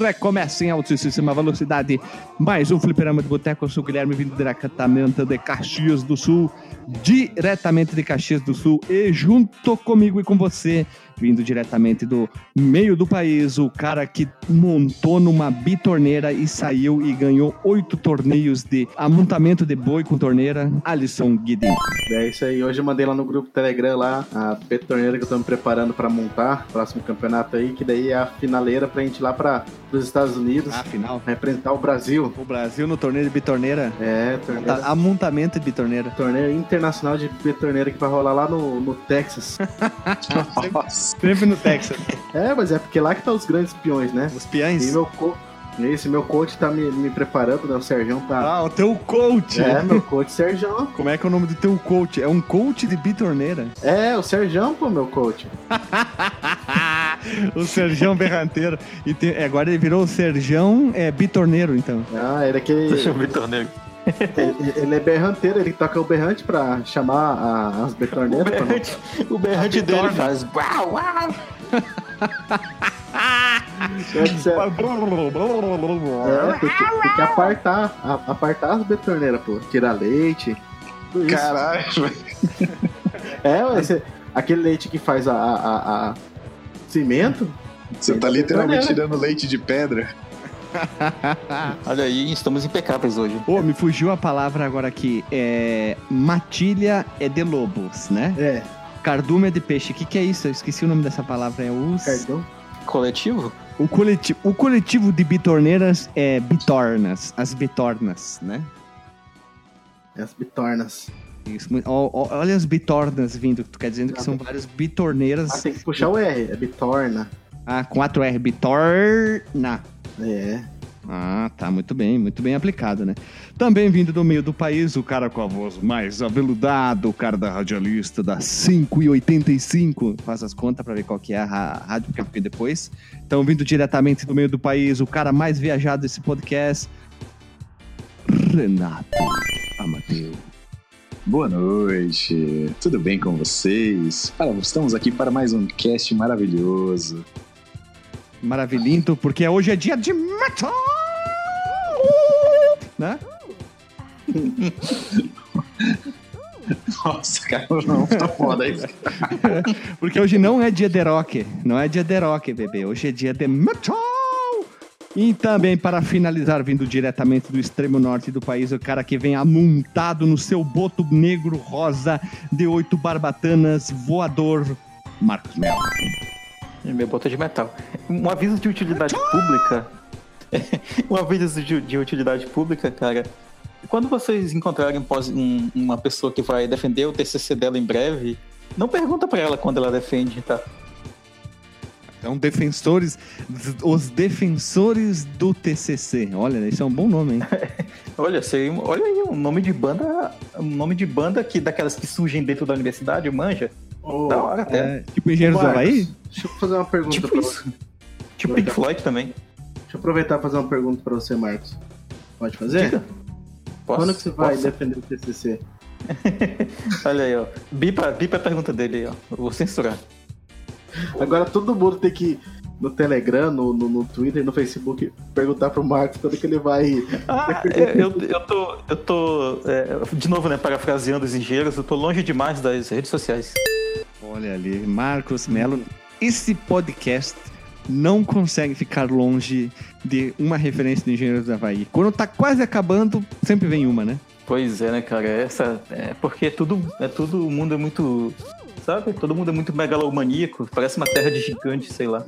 Recomeça em altíssima velocidade. Mais um fliperama de boteco. Eu sou o Guilherme, vindo diretamente de Caxias do Sul. Diretamente de Caxias do Sul. E junto comigo e com você, vindo diretamente do meio do país, o cara que montou numa bitorneira e saiu e ganhou oito torneios de amontamento de boi com torneira, Alisson Guidin. É isso aí. Hoje eu mandei lá no grupo Telegram lá a bitorneira que eu tô me preparando pra montar, próximo campeonato aí, que daí é a finaleira pra gente ir lá para os Estados Unidos. Ah, final. Representar o Brasil. O Brasil no torneio de bitorneira. É, torneio. Amontamento de bitorneira. Torneio internacional de bitorneira que vai rolar lá no, no Texas. Nossa. Sempre no Texas. É, mas é porque lá que tá os grandes peões, né? Os peões? E meu co... Esse meu coach tá me, me preparando, né? O Serjão tá. Ah, o teu coach! É, meu coach Serjão. Como é que é o nome do teu coach? É um coach de bitorneira? É, o Serjão, pô, meu coach. o Serjão Berranteiro. E tem... agora ele virou o Serjão é, Bitorneiro, então. Ah, ele é aquele. Serjão Bitorneiro. Ele, ele, é berranteiro, ele toca o berrante pra chamar a, as betorneiras. O berrante, o berrante dele faz. Uau, uau. É, tem, que, tem que apartar, apartar as betorneiras, pô. Tirar leite. Caralho, É, esse, aquele leite que faz a, a, a cimento. Você tá literalmente tirando leite de pedra. Olha aí, estamos impecáveis hoje. Pô, me fugiu a palavra agora aqui. É. Matilha é de lobos, né? É. Cardume de peixe. O que, que é isso? Eu esqueci o nome dessa palavra. É os. Coletivo? O coletivo, o coletivo de bitorneiras é bitornas. As bitornas, né? As bitornas. Isso, olha as bitornas vindo. Tu quer dizendo que são várias bitorneiras. Ah, tem que puxar o R, é bitorna. Ah, 4R, bitorna. É. Ah, tá, muito bem, muito bem aplicado, né? Também vindo do meio do país, o cara com a voz mais aveludada, o cara da radialista da 5,85. Faz as contas para ver qual que é a rádio que eu depois. Então, vindo diretamente do meio do país, o cara mais viajado desse podcast, Renato Amadeu. Boa noite, tudo bem com vocês? Estamos aqui para mais um cast maravilhoso maravilhinto, porque hoje é dia de metal! Né? Nossa, cara, não, tá foda isso. porque hoje não é dia de rock, não é dia de rock, bebê. Hoje é dia de metal! E também, para finalizar, vindo diretamente do extremo norte do país, o cara que vem amontado no seu boto negro rosa de oito barbatanas, voador, Marcos Mello. Meu boto de metal. Um aviso de utilidade pública. um aviso de, de, utilidade pública, cara. Quando vocês encontrarem um, uma pessoa que vai defender o TCC dela em breve, não pergunta para ela quando ela defende, tá? Então, defensores, os defensores do TCC. Olha, isso é um bom nome, hein? olha, seria, olha aí, um nome de banda, um nome de banda que daquelas que surgem dentro da universidade, manja. Oh, da hora até. É, tipo Engenheiros do Havaí? Deixa eu fazer uma pergunta tipo pra isso. você. Tipo Pink Floyd também. Deixa eu aproveitar e fazer uma pergunta pra você, Marcos. Pode fazer? Diga. Posso? Quando que você vai Posso? defender o TCC? Olha aí, ó. Bipa, bipa a pergunta dele aí, ó. Eu vou censurar. Agora todo mundo tem que no Telegram, no, no, no Twitter, no Facebook, perguntar pro Marcos quando que ele vai. Ah, eu, eu tô. Eu tô. É, de novo, né, parafraseando os engenheiros, eu tô longe demais das redes sociais. Olha ali, Marcos Melo. Esse podcast não consegue ficar longe de uma referência de Engenheiros do Havaí. Quando tá quase acabando, sempre vem uma, né? Pois é, né, cara? Essa. É porque é tudo. É tudo. O mundo é muito. Sabe? Todo mundo é muito megalomaníaco. Parece uma terra de gigante, sei lá.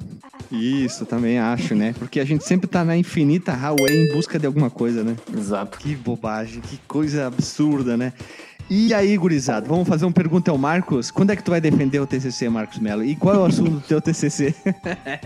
Isso, também acho, né? Porque a gente sempre tá na infinita highway em busca de alguma coisa, né? Exato. Que bobagem, que coisa absurda, né? E aí, gurizada, vamos fazer uma pergunta ao Marcos. Quando é que tu vai defender o TCC, Marcos Mello? E qual é o assunto do teu TCC?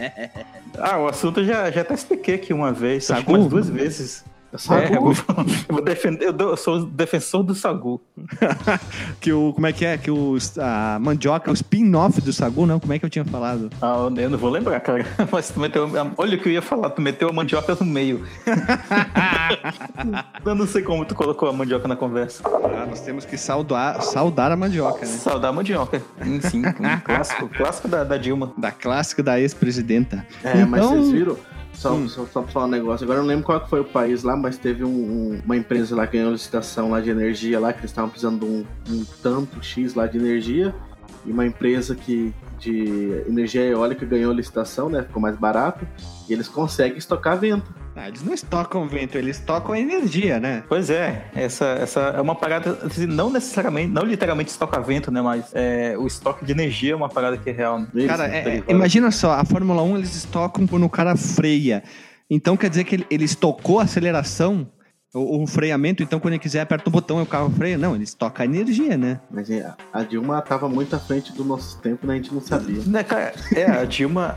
ah, o assunto já, já até expliquei aqui uma vez, acho que umas duas vezes. É, eu, vou, eu, vou defender, eu, dou- eu sou o defensor do Sagu. Que o, como é que é? Que o, a mandioca o spin-off do Sagu, não? Como é que eu tinha falado? Ah, eu não vou lembrar, cara. Mas tu meteu. Olha o que eu ia falar, tu meteu a mandioca no meio. eu não sei como tu colocou a mandioca na conversa. Ah, nós temos que saudar, saudar a mandioca, né? Saudar a mandioca. Sim, sim, um clássico. Clássico da, da Dilma. Da clássica da ex-presidenta. É, mas Então- vocês viram? Só, Hum. só, só pra falar um negócio. Agora eu não lembro qual foi o país lá, mas teve um- um- uma empresa lá que ganhou licitação lá de energia lá, que eles estavam precisando de um, um tanto X lá de energia. E uma empresa que de energia eólica ganhou licitação, né? Ficou mais barato. E eles conseguem estocar vento. Ah, eles não estocam vento, eles estocam energia, né? Pois é, essa, essa é uma parada, assim, não necessariamente, não literalmente estocamento, né? Mas é, o estoque de energia é uma parada que é real. Cara, é- é- imagina só, a Fórmula 1 eles estocam quando o cara freia. Então quer dizer que ele, ele estocou a aceleração, o, o freamento, então quando ele quiser aperta o botão e o carro freia. Não, ele estoca a energia, né? Mas é, a Dilma tava muito à frente do nosso tempo, né? A gente não sabia. Né, cara, é, a Dilma,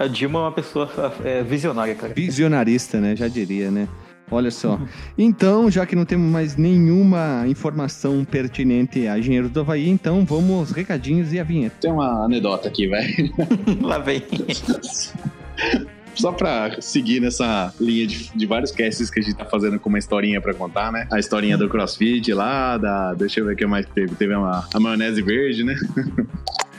a Dilma é uma pessoa é, visionária, cara. Visionarista, né? Já diria, né? Olha só. Então, já que não temos mais nenhuma informação pertinente a Engenheiro do Havaí, então vamos recadinhos e a vinheta. Tem uma anedota aqui, velho. Lá vem. Só pra seguir nessa linha de, de vários casts que a gente tá fazendo com uma historinha pra contar, né? A historinha do CrossFit lá, da. Deixa eu ver o que mais teve. Teve uma, a maionese verde, né?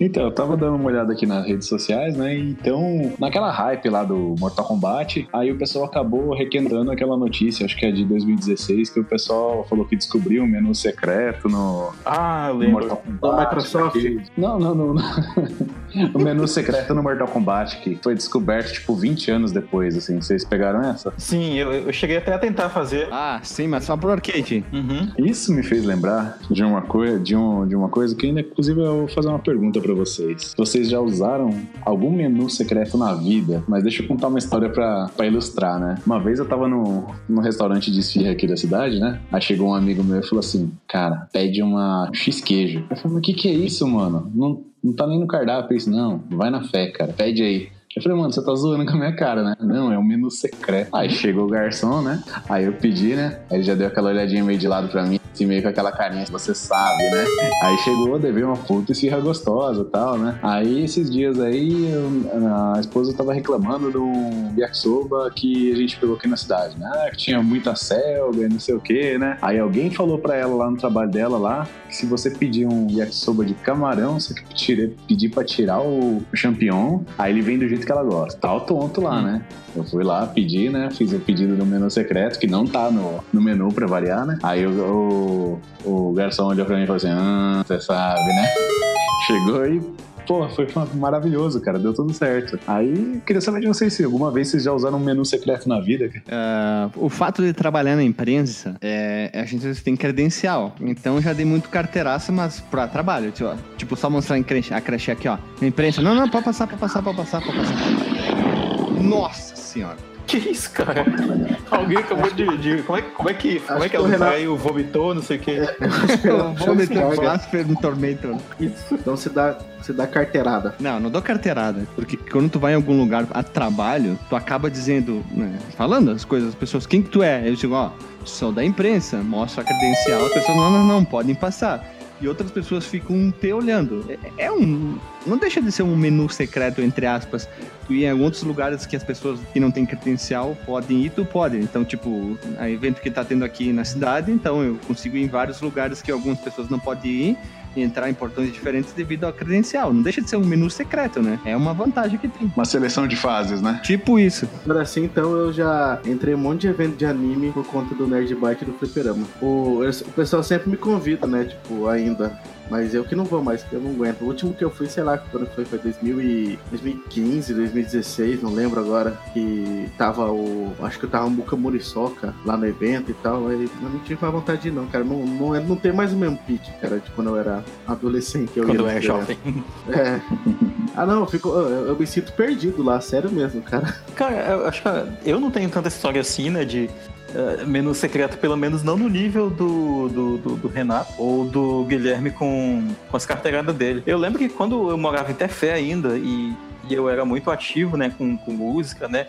Então, eu tava dando uma olhada aqui nas redes sociais, né? Então, naquela hype lá do Mortal Kombat, aí o pessoal acabou requentando aquela notícia, acho que é de 2016, que o pessoal falou que descobriu um menu secreto no, Ah, eu no lembro. Mortal Kombat. Microsoft? que- Não, não, não. não. o menu secreto no Mortal Kombat, que foi descoberto, tipo, 20 anos depois, assim. Vocês pegaram essa? Sim, eu, eu cheguei até a tentar fazer. Ah, sim, mas só pro arcade. Uhum. Isso me fez lembrar de uma, coi de, um, de uma coisa que, ainda, inclusive, eu vou fazer uma pergunta pra vocês. Vocês já usaram algum menu secreto na vida? Mas deixa eu contar uma história pra ilustrar, né? Uma vez eu tava no, no restaurante de esfirra aqui da cidade, né? Aí chegou um amigo meu e falou assim: Cara, pede uma X-queijo. Eu falei: Mas o que, que é isso, mano? Não, não tá nem no cardápio isso, não. Vai na fé, cara. Pede aí. Eu falei, mano, você tá zoando com a minha cara, né? Não, é um menu secreto. Aí chegou o garçom, né? Aí eu pedi, né? Aí ele já deu aquela olhadinha meio de lado pra mim, assim, meio com aquela carinha, você sabe, né? Aí chegou, devia uma puta esfirra gostosa e tal, né? Aí esses dias aí, eu- a esposa tava reclamando de um yakisoba que a gente pegou aqui na cidade, né? Ah, que tinha muita selga e não sei o que, né? Aí alguém falou pra ela lá no trabalho dela lá, que se você pedir um yakisoba de camarão, você tem que pedir, pra tirar o champignon, aí ele vem do jeito que ela gosta. Tá o tonto lá, né? Eu fui lá, pedi, né? Fiz o pedido do menu secreto, que não tá no, no menu pra variar, né? Aí o, o, o garçom olhou pra mim e falou assim: Ah, você sabe, né? Chegou e. Pô, foi maravilhoso, cara. Deu tudo certo. Aí, queria saber de vocês se alguma vez vocês já usaram um menu secreto na vida. Ah, o fato de trabalhar na imprensa, é, a gente tem credencial. Então já dei muito carteiraça, mas pra trabalho. Tipo, tipo, só mostrar a creche aqui, ó. Na imprensa. Não, não, pode passar, pode passar, pode passar, pode passar. Nossa senhora. Que isso, cara? Alguém acabou de. de- como, é, como é que. Como é que o ela Renato- saiu, vomitou, não sei o quê? Chama Blasphemy no Tormentor. Isso. Então você dá, você dá carteirada. Não, não dou carteirada. Porque quando tu vai em algum lugar a trabalho, tu acaba dizendo, né, falando as coisas, as pessoas, quem que tu é? Eu digo, ó, sou da imprensa, mostro a credencial, as pessoas, não, não, não, podem passar. E outras pessoas ficam te olhando. É, é um. Não deixa de ser um menu secreto, entre aspas. Tu ir em outros lugares que as pessoas que não têm credencial podem ir, tu pode. Então, tipo, a evento que tá tendo aqui na cidade, então eu consigo ir em vários lugares que algumas pessoas não podem ir entrar em portões diferentes devido à credencial. Não deixa de ser um menu secreto, né? É uma vantagem que tem. Uma seleção de fases, né? Tipo isso. Agora assim, então eu já entrei em um monte de evento de anime por conta do Nerd Bike e do Fliperama. O, o pessoal sempre me convida, né? Tipo, ainda. Mas eu que não vou mais, porque eu não aguento. O último que eu fui, sei lá, quando foi, foi 2000 e 2015, 2016, não lembro agora. Que tava o. Acho que tava o Muka Muriçoca lá no evento e tal. Aí eu não tive mais vontade de ir, não, cara. Não, não, é- não tem mais o mesmo pique, cara, de quando eu era adolescente. Eu Quando ia é nos jovem. É. Ah, não, eu, fico, eu, eu me sinto perdido lá, sério mesmo, cara. Cara, eu acho que eu não tenho tanta história assim, né? De eh, menu secreto, pelo menos não no nível do, do, do- do Renato ou do Guilherme com, com as carteiradas dele. Eu lembro que quando eu morava em Tefé ainda e, e eu era muito ativo, né? Com, com música, né?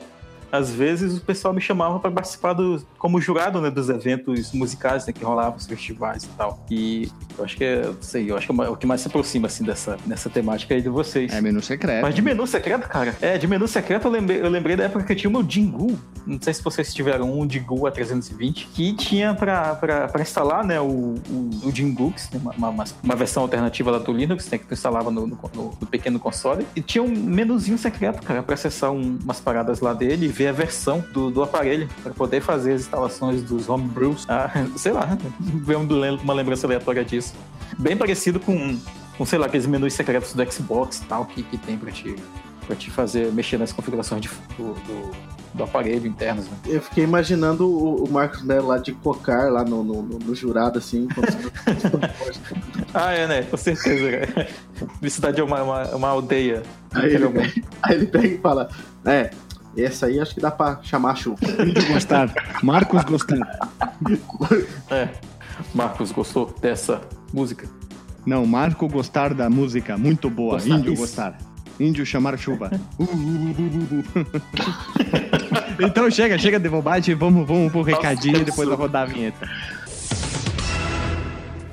Às vezes o pessoal me chamava para participar do, como jurado né, dos eventos musicais né, que rolavam, os festivais e tal. E eu acho que é, sei, eu acho que é o que mais se aproxima assim dessa, dessa temática aí de vocês. É menu secreto. Mas de menu secreto, cara? É, de menu secreto eu lembrei, eu lembrei da época que eu tinha o meu Jingu. Não sei se vocês tiveram um Jingu A320, que tinha pra, pra instalar, né, o, o, o né, uma, uma, uma, versão alternativa lá do Linux, né, que tu instalava no, no, no, pequeno console. E tinha um menuzinho secreto, cara, pra acessar um, umas paradas lá dele e ver a versão do, do aparelho, pra poder fazer as instalações dos homebrews. Ah, sei lá, ver uma lembrança aleatória disso. Bem parecido com, com sei lá, aqueles menus secretos do Xbox e tal, que, que tem pra te, pra te fazer mexer nas configurações de, do, do, do, aparelho internos. Né? Eu fiquei imaginando o, o Marcos Melo lá de cocar lá no, no, no jurado, assim. ah, é, né? Com certeza, cara. Cidade é uma, uma, uma aldeia. Aí ele, aí ele pega e fala: É, essa aí acho que dá pra chamar chuva. Gostar. Marcos gostar. É. Marcos gostou dessa música? Não, Marco gostar da música. Muito boa. Gostar Índio isso. gostar. Índio chamar chuva. então chega, chega de bobagem. Vamos, vamos pro recadinho e depois eu rodar a vinheta.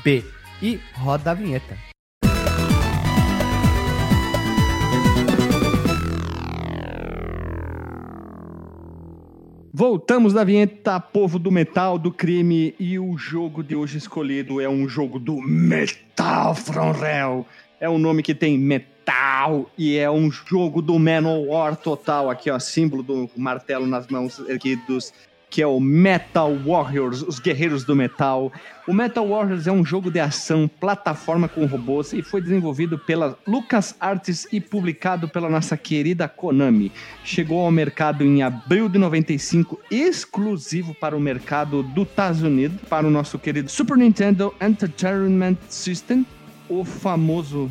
fdb. E roda a vinheta. Voltamos da vinheta Povo do Metal, do Crime, e o jogo de hoje escolhido é um jogo do Metal from Hell. É um nome que tem metal e é um jogo do Manowar total. Aqui, ó, símbolo do martelo nas mãos erguidos que é o Metal Warriors, os guerreiros do metal. O Metal Warriors é um jogo de ação, plataforma com robôs e foi desenvolvido pela Lucas Arts e publicado pela nossa querida Konami. Chegou ao mercado em abril de 95, exclusivo para o mercado dos Estados Unidos, para o nosso querido Super Nintendo Entertainment System, o famoso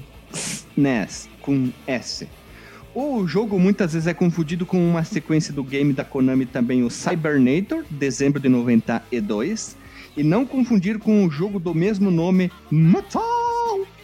NES com S. O jogo muitas vezes é confundido com uma sequência do game da Konami também, o Cybernator, dezembro de 92. E não confundir com o jogo do mesmo nome, Metal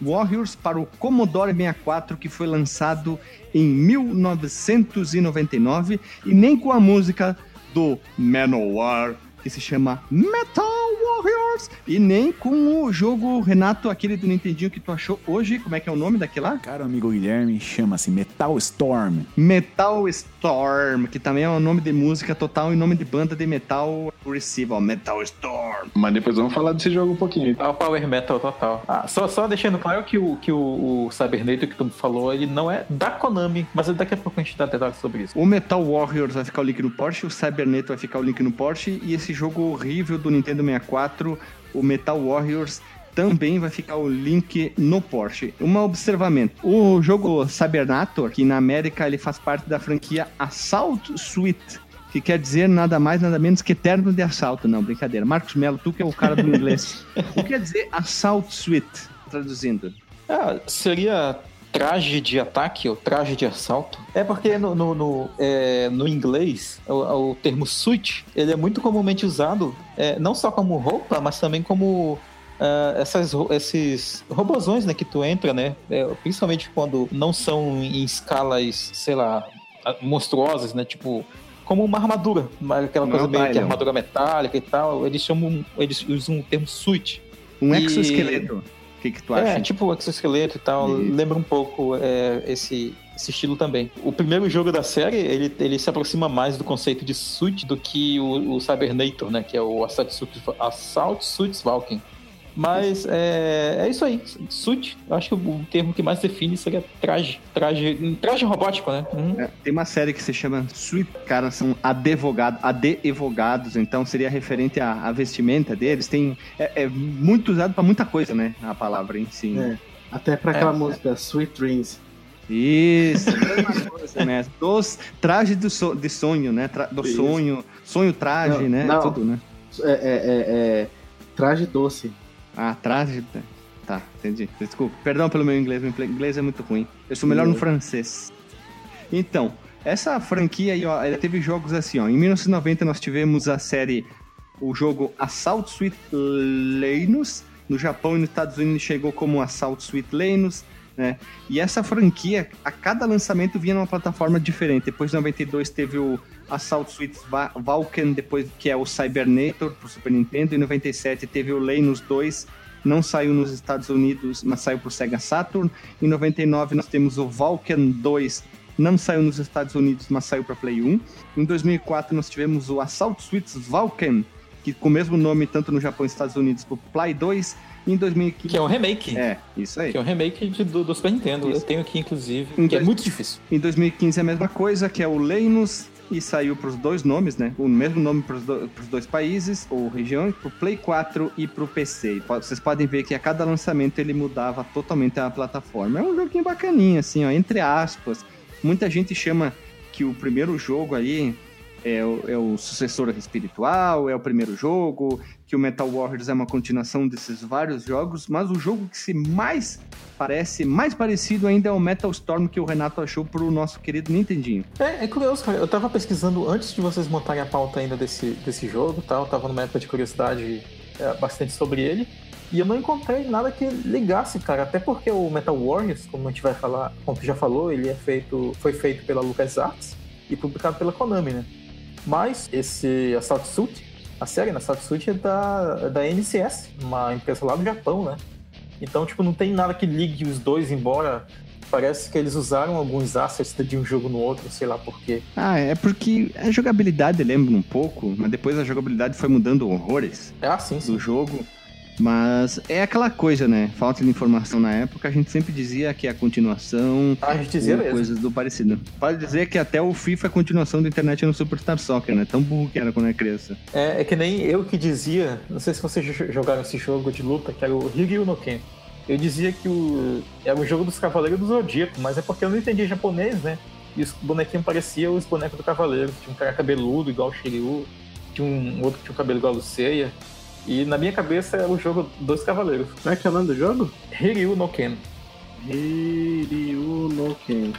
Warriors, para o Commodore 64, que foi lançado em 1999. E nem com a música do Manowar, que se chama Metal Warriors. E nem com o jogo, Renato, aquele do Nintendinho que tu achou hoje. Como é que é o nome daquele lá? Cara, amigo Guilherme, chama-se Metal Storm. Metal Storm, que também é um nome de música total e nome de banda de metal progressiva, Metal Storm. Mas depois vamos falar desse jogo um pouquinho. É o Power Metal total. Ah, só, só deixando claro que o, que o, o Cybernator que tu falou, ele não é da Konami, mas daqui a pouco a gente dá detalhes sobre isso. O Metal Warriors vai ficar o link no Porsche, o Cybernator vai ficar o link no Porsche, e esse jogo horrível do Nintendo 64, o Metal Warriors, também vai ficar o link no Porsche. Um observamento: o jogo Cybernator, que na América ele faz parte da franquia Assault Suite, que quer dizer nada mais, nada menos que eterno de assalto. Não, brincadeira. Marcos Melo, tu que é o cara do inglês. o que quer dizer Assault Suite, traduzindo? Ah, seria traje de ataque ou traje de assalto. É porque no, no, no, é, no inglês, o, o, termo suit, ele é muito comumente usado, é, não só como roupa, mas também como Uh, essas, esses robozões né, que tu entra, né? É, principalmente quando não são em escalas, sei lá, monstruosas, né? Tipo, como uma armadura, aquela não coisa meio que armadura metálica e tal. Eles chamam, eles usam o termo suit. Um e... exoesqueleto que, que tu acha? É, tipo o exoesqueleto e tal. E... Lembra um pouco é, esse, esse estilo também. O primeiro jogo da série, ele, ele se aproxima mais do conceito de suit do que o, o Cybernator, né? Que é o Assault Suits, Assault Suits Valken. Mas é, é isso aí. Suit, acho que o termo que mais define seria traje. Traje, traje robótico, né? Uhum. É, tem uma série que se chama Suit, cara, são advogados, adevogados, então seria referente à, à vestimenta deles. Tem, é, é muito usado para muita coisa, né? A palavra em si. É. Até para aquela é. música Sweet Dreams. Isso, mesma coisa, né? Dos traje do so- de sonho, né? Tra- do Isso. sonho, sonho traje, Não, né? não. Tudo, né? É, é, é, é traje doce. Ah, traje. Tá, entendi. Desculpa, perdão pelo meu inglês, meu inglês é muito ruim. Eu sou melhor no francês. Então, essa franquia aí, ó, ela teve jogos assim, ó. Em 1990 nós tivemos a série, o jogo Assault Suite Lenus. No Japão e nos Estados Unidos chegou como Assault Suite Lenus, né? E essa franquia, a cada lançamento vinha numa plataforma diferente. Depois de 92 teve o Assault Suite Va- Valken, depois que é o Cybernator pro Super Nintendo. Em 97 teve o Lenus 2, não saiu nos Estados Unidos, mas saiu pro Sega Saturn. Em 99 nós temos o Valken 2, não saiu nos Estados Unidos, mas saiu para Play 1. Em 2004 nós tivemos o Assault Suites Valken, que com o mesmo nome tanto no Japão e Estados Unidos pro Play 2. Em 2015 Que é um remake. é, isso aí. Que é um remake de- do, do Super Nintendo. Isso. Eu tenho aqui, inclusive, Em que é dois- muito difícil. Em 2015 é a mesma coisa, que é o Lenus, e saiu para os dois nomes, né? O mesmo nome para os dois países, ou regiões, pro Play 4 e pro PC. E po- vocês podem ver que a cada lançamento ele mudava totalmente a plataforma. É um joguinho bacaninho, assim, ó, entre aspas. Muita gente chama que o primeiro jogo aí é o, é o sucessor espiritual, é o primeiro jogo, que o Metal Warriors é uma continuação desses vários jogos, mas o jogo que se mais parece, mais parecido ainda é o Metal Storm que o Renato achou pro nosso querido Nintendinho. É, é curioso, cara. Eu tava pesquisando antes de vocês montarem a pauta ainda desse, desse jogo tal. Eu tava numa época de curiosidade é, bastante sobre ele. E eu não encontrei nada que ligasse, cara. Até porque o Metal Warriors, como a gente vai falar, como tu já falou, ele é feito, foi feito pela LucasArts e publicado pela Konami, né? Mas esse Assault Suit, a série né, Assault Suit é da, é da NCS, uma empresa lá do Japão, né? Então, tipo, não tem nada que ligue os dois, embora parece que eles usaram alguns assets de um jogo no outro, sei lá por quê. Ah, é porque a jogabilidade lembra um pouco, mas depois a jogabilidade foi mudando horrores É assim, sim. do jogo. Mas é aquela coisa, né? Falta de informação na época, a gente sempre dizia que é a continuação, A gente dizia mesmo. coisas do parecido. Pode dizer que até o FIFA é a continuação da internet no Superstar Soccer, né? Tão burro que era quando era criança. É, é que nem eu que dizia, não sei se vocês jo- jogaram esse jogo de luta, que era o Ryu no Ken. Eu dizia que o era o jogo dos Cavaleiros do Zodíaco, mas é porque eu não entendia japonês, né? E os bonequinhos pareciam os bonecos do Cavaleiro. Tinha um cara cabeludo igual o Shiryu, tinha um outro que tinha um cabelo igual a Luceia. E na minha cabeça era o jogo dos Cavaleiros. Como é que é o nome do jogo? Ryu no Ken. Hiryu no Ken.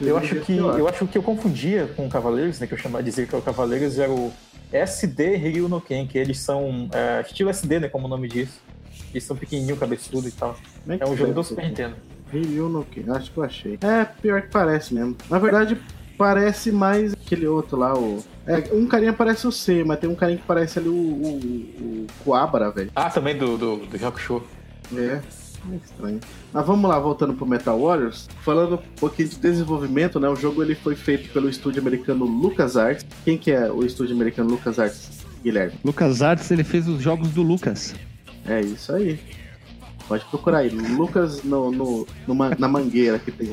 Eu acho que eu acho que eu confundia com Cavaleiros, né? Que eu chamava de dizer que o Cavaleiros era o SD Ryu no Ken, que eles são é, estilo SD, né? Como o nome diz. Eles são pequenininho, cabeçudo e tal. É um jogo do Super Nintendo. Hiryu no Ken, acho que eu achei. É, pior que parece mesmo. Na verdade, parece mais aquele outro lá, o... É, um carinha parece o C, mas tem um carinha que parece ali o, o, o Kuwabara, velho. Ah, também do, do, do Hakusho. É, é estranho. Mas vamos lá, voltando pro Metal Warriors. Falando um pouquinho de desenvolvimento, né? O jogo ele foi feito pelo estúdio americano LucasArts. Quem que é o estúdio americano LucasArts, Guilherme? Lucas Arts, ele fez os jogos do Lucas. É isso aí. Pode procurar aí. Lucas no, no, numa- na mangueira que tem.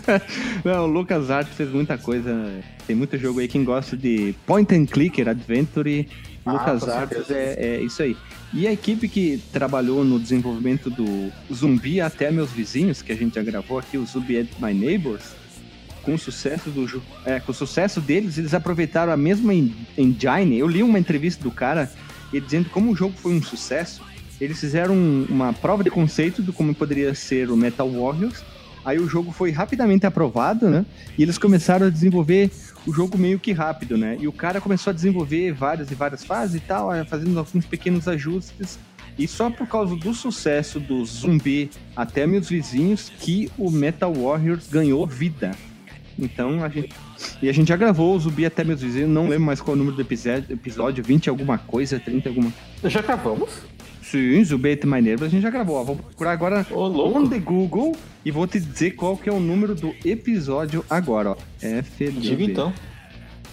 Não, o Lucas Arts fez muita coisa. Tem muito jogo aí. Quem gosta de point and clicker, adventure, Ah, Lucas Arts é, é isso aí. E a equipe que trabalhou no desenvolvimento do Zumbi Até Meus Vizinhos, que a gente já gravou aqui, o Zumbi at My Neighbors, com o sucesso do é, com o sucesso deles, eles aproveitaram a mesma en- engine. Eu li uma entrevista do cara ele dizendo como o jogo foi um sucesso. Eles fizeram um- uma prova de conceito do como poderia ser o Metal Warriors. Aí o jogo foi rapidamente aprovado, né? E eles começaram a desenvolver o jogo meio que rápido, né? E o cara começou a desenvolver várias e várias fases e tal, fazendo alguns pequenos ajustes. E só por causa do sucesso do zumbi até meus vizinhos que o Metal Warriors ganhou vida. Então a gente. E a gente já gravou o zumbi até meus vizinhos, não lembro mais qual é o número do episódio, episódio 20 alguma coisa, 30 alguma Já acabamos? Sim, My Neighbors a gente já gravou. Ó, vou procurar agora Ô, on the Google e vou te dizer qual que é o número do episódio agora, ó. FDB. Diga então.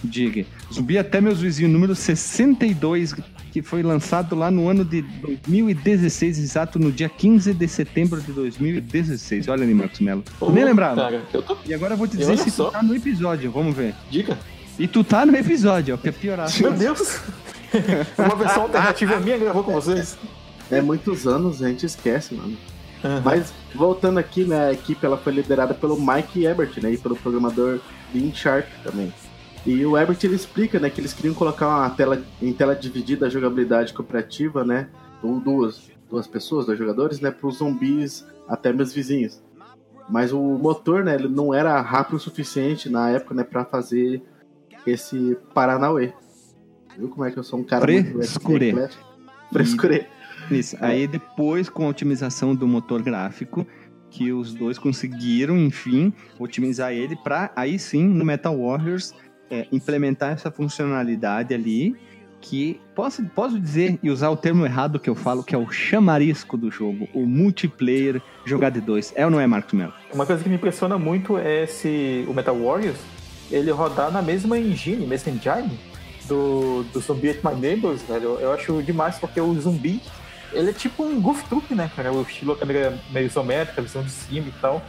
Diga. Zumbi até meus vizinhos, número 62, que foi lançado lá no ano de 2016, exato no dia 15 de setembro de 2016. Olha ali, Marcos Mello. Ô, Nem lembrava. Cara, eu tô... E agora eu vou te dizer se só. tu tá no episódio, vamos ver. Diga. E tu tá no episódio, ó, pra piorar. Meu Deus! Uma versão alternativa minha gravou com vocês. É muitos anos, a gente esquece, mano. Aham. Mas voltando aqui, né, a equipe ela foi liderada pelo Mike Ebert, né, e pelo programador Dean Sharp também. E o Ebert ele explica, né, que eles queriam colocar uma tela em tela dividida a jogabilidade cooperativa, né, com duas duas pessoas, dois jogadores, né, para os zumbis até meus vizinhos. Mas o motor, né, ele não era rápido o suficiente na época, né, para fazer esse Paranauê. Viu como é que eu sou um cara Frescurê. eclético? Frescurê. Isso. Aí depois, com a otimização do motor gráfico, que os dois conseguiram, enfim, otimizar ele para aí sim, no Metal Warriors, é, implementar essa funcionalidade ali, que posso, posso dizer e usar o termo errado que eu falo, que é o chamarisco do jogo, o multiplayer jogar de dois. É ou não é, Marcos Melo? Uma coisa que me impressiona muito é esse, o Metal Warriors, ele rodar na mesma engine, mesma engine do, do Zombie at My Neighbors, velho. Eu acho demais, porque o zumbi, ele é tipo um Goof Troop, né, cara? O estilo a câmera meio isométrica, visão de cima e tal.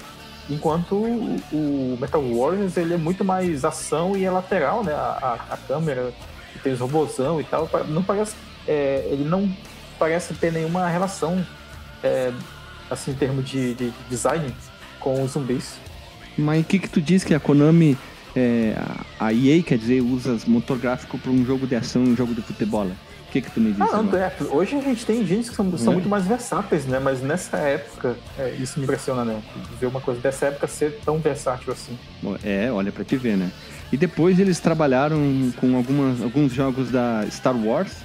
Enquanto o, o Metal Warriors, ele é muito mais ação e é lateral, né? A, a, a câmera, tem os robôzão e tal. Não parece... é, ele não parece ter nenhuma relação, é, assim, em termos de, de design com os zumbis. Mas o que que tu diz que a Konami, é, a EA, quer dizer, usa motor gráfico para um jogo de ação e um jogo de futebol? O que que tu me diz? Ah, não, é. Hoje a gente tem engines que são, são É. muito mais versáteis, né? Mas nessa época, é, isso me impressiona, né? Ver uma coisa dessa época ser tão versátil assim. É, olha pra te ver, né? E depois eles trabalharam com algumas, alguns jogos da Star Wars.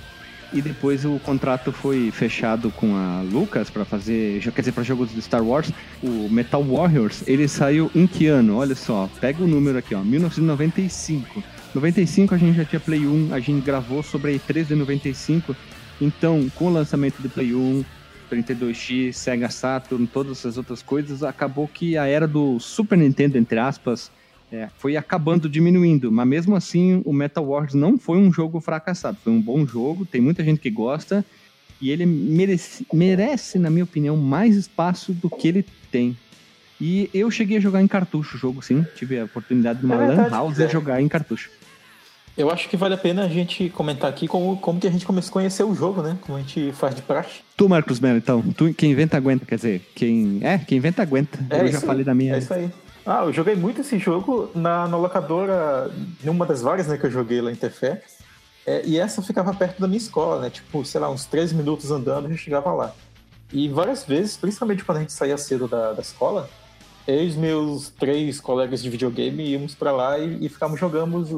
E depois o contrato foi fechado com a Lucas pra fazer, quer dizer, para jogos de Star Wars. O Metal Warriors, ele saiu em que ano? Olha só, pega o número aqui, ó, 1995. 95 a gente já tinha Play 1, a gente gravou sobre a E3 de 95. Então, com o lançamento do Play 1, 32X, Sega Saturn, todas essas outras coisas, acabou que a era do Super Nintendo, entre aspas, é, foi acabando, diminuindo. Mas mesmo assim, o Metal Warriors não foi um jogo fracassado. Foi um bom jogo, tem muita gente que gosta. E ele merece, merece, na minha opinião, mais espaço do que ele tem. E eu cheguei a jogar em cartucho o jogo, sim. Tive a oportunidade de uma É lan house é. jogar em cartucho. Eu acho que vale a pena a gente comentar aqui como, como que a gente começou a conhecer o jogo, né? Como a gente faz de praxe. Tu, Marcos Melo, então. Tu, quem inventa, aguenta. Quer dizer, quem... É, quem inventa, aguenta. É eu já aí, falei da minha... É isso aí. Ah, eu joguei muito esse jogo na, na locadora, numa das várias né, que eu joguei lá em Tefé. É, e essa ficava perto da minha escola, né? Tipo, sei lá, uns 13 minutos andando, a gente chegava lá. E várias vezes, principalmente quando a gente saía cedo da, da escola, eu e meus três colegas de videogame íamos pra lá e, e ficávamos, jogamos,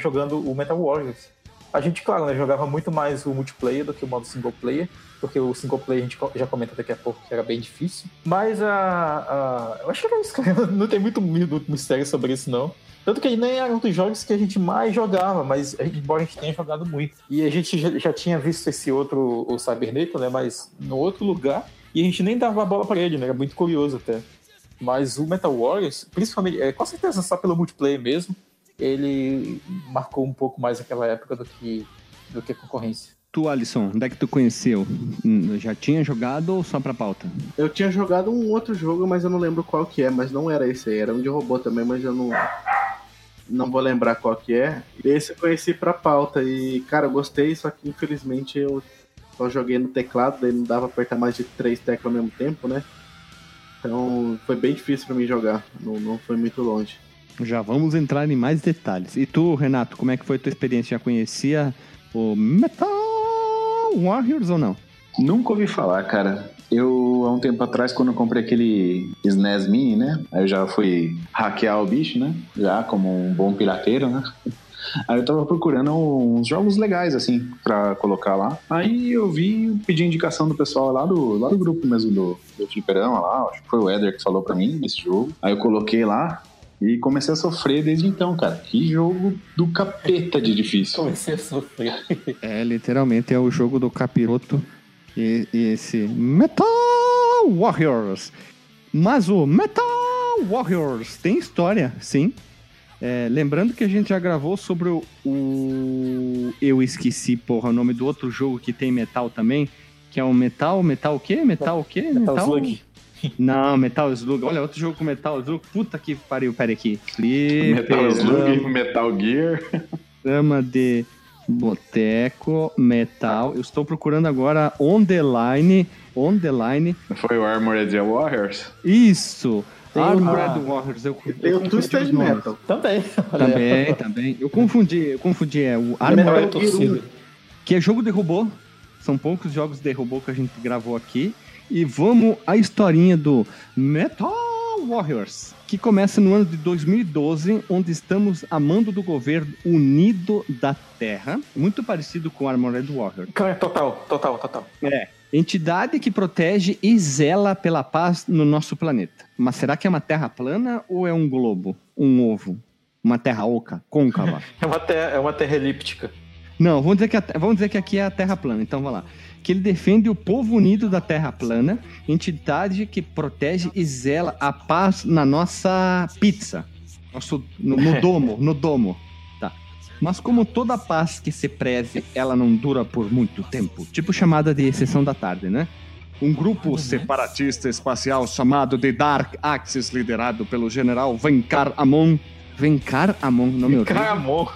jogando o Metal Warriors. A gente, claro, né, jogava muito mais o multiplayer do que o modo single player, porque o single player a gente já comenta daqui a pouco que era bem difícil. Mas a. a- eu acho que era isso, cara. Não tem muito, mistério sobre isso, não. Tanto que nem era um dos jogos que a gente mais jogava, mas a gente- embora a gente tenha jogado muito. E a gente já, já tinha visto esse outro, o Cyberneto, né? Mas no outro lugar. E a gente nem dava a bola pra ele, né? Era muito curioso até. Mas o Metal Warriors, principalmente, é, com certeza só pelo multiplayer mesmo, ele marcou um pouco mais aquela época do que, do que a concorrência. Tu, Alisson, onde é que tu conheceu? Hum, Já tinha jogado ou só pra pauta? Eu tinha jogado um outro jogo, mas eu não lembro qual que é, mas não era esse aí, era um de robô também, mas eu não não vou lembrar qual que é. Esse eu conheci pra pauta e, cara, eu gostei, só que infelizmente eu só joguei no teclado, daí não dava pra apertar mais de três teclas ao mesmo tempo, né? Então foi bem difícil pra mim jogar, não, não foi muito longe. Já vamos entrar em mais detalhes. E tu, Renato, como é que foi a tua experiência? Já conhecia o Metal Warriors ou não? Nunca ouvi falar, cara. Eu, há um tempo atrás, quando eu comprei aquele SNES Mini, né? Aí eu já fui hackear o bicho, né? Já como um bom pirateiro, né? Aí eu tava procurando uns jogos legais, assim, pra colocar lá. Aí eu vi, pedi indicação do pessoal lá do, lá do grupo mesmo do, do Fliperama lá. Acho que foi o Eder que falou pra mim desse jogo. Aí eu coloquei lá e comecei a sofrer desde então, cara. Que jogo do capeta de difícil. Comecei a sofrer. É, literalmente é o jogo do capiroto e, e esse Metal Warriors. Mas o Metal Warriors tem história, sim. É, lembrando que a gente já gravou sobre o, o- Eu esqueci, porra, o nome do outro jogo que tem metal também. Que é o Metal. Metal o quê? Metal o quê? Metal Slug. Não, Metal Slug. Olha, outro jogo com Metal Slug. Puta que pariu, pera aqui. Metal Slug, Metal Gear. programa de boteco, metal. Eu estou procurando agora on the line on the line. Foi o Armored Warriors? Isso! Tem o- Armored Warriors. Eu, eu Tem o Twisted nomes. Metal. Também. Também, também. Eu confundi, eu confundi. É o Metal Armored é torcida. que é jogo de robô. São poucos jogos de robô que a gente gravou aqui. E vamos à historinha do Metal Warriors, que começa no ano de 2012, onde estamos a mando do governo unido da Terra, muito parecido com Armored Warriors. Total, total, total. É. Entidade que protege e zela pela paz no nosso planeta. Mas será que é uma terra plana ou é um globo? Um ovo? Uma terra oca? Côncava? É uma terra, é uma terra elíptica. Não, vamos dizer, que a- vamos dizer que aqui é a Terra plana, então vamos lá. Que ele defende o povo unido da Terra plana, entidade que protege e zela a paz na nossa pizza. Nosso, no, no domo, no domo. Mas como toda paz que se preze, ela não dura por muito tempo. Tipo chamada de sessão da tarde, né? Um grupo separatista espacial chamado de Dark Axis, liderado pelo general Venkar Amon. Venkar Amon, nome horrível. Caramon.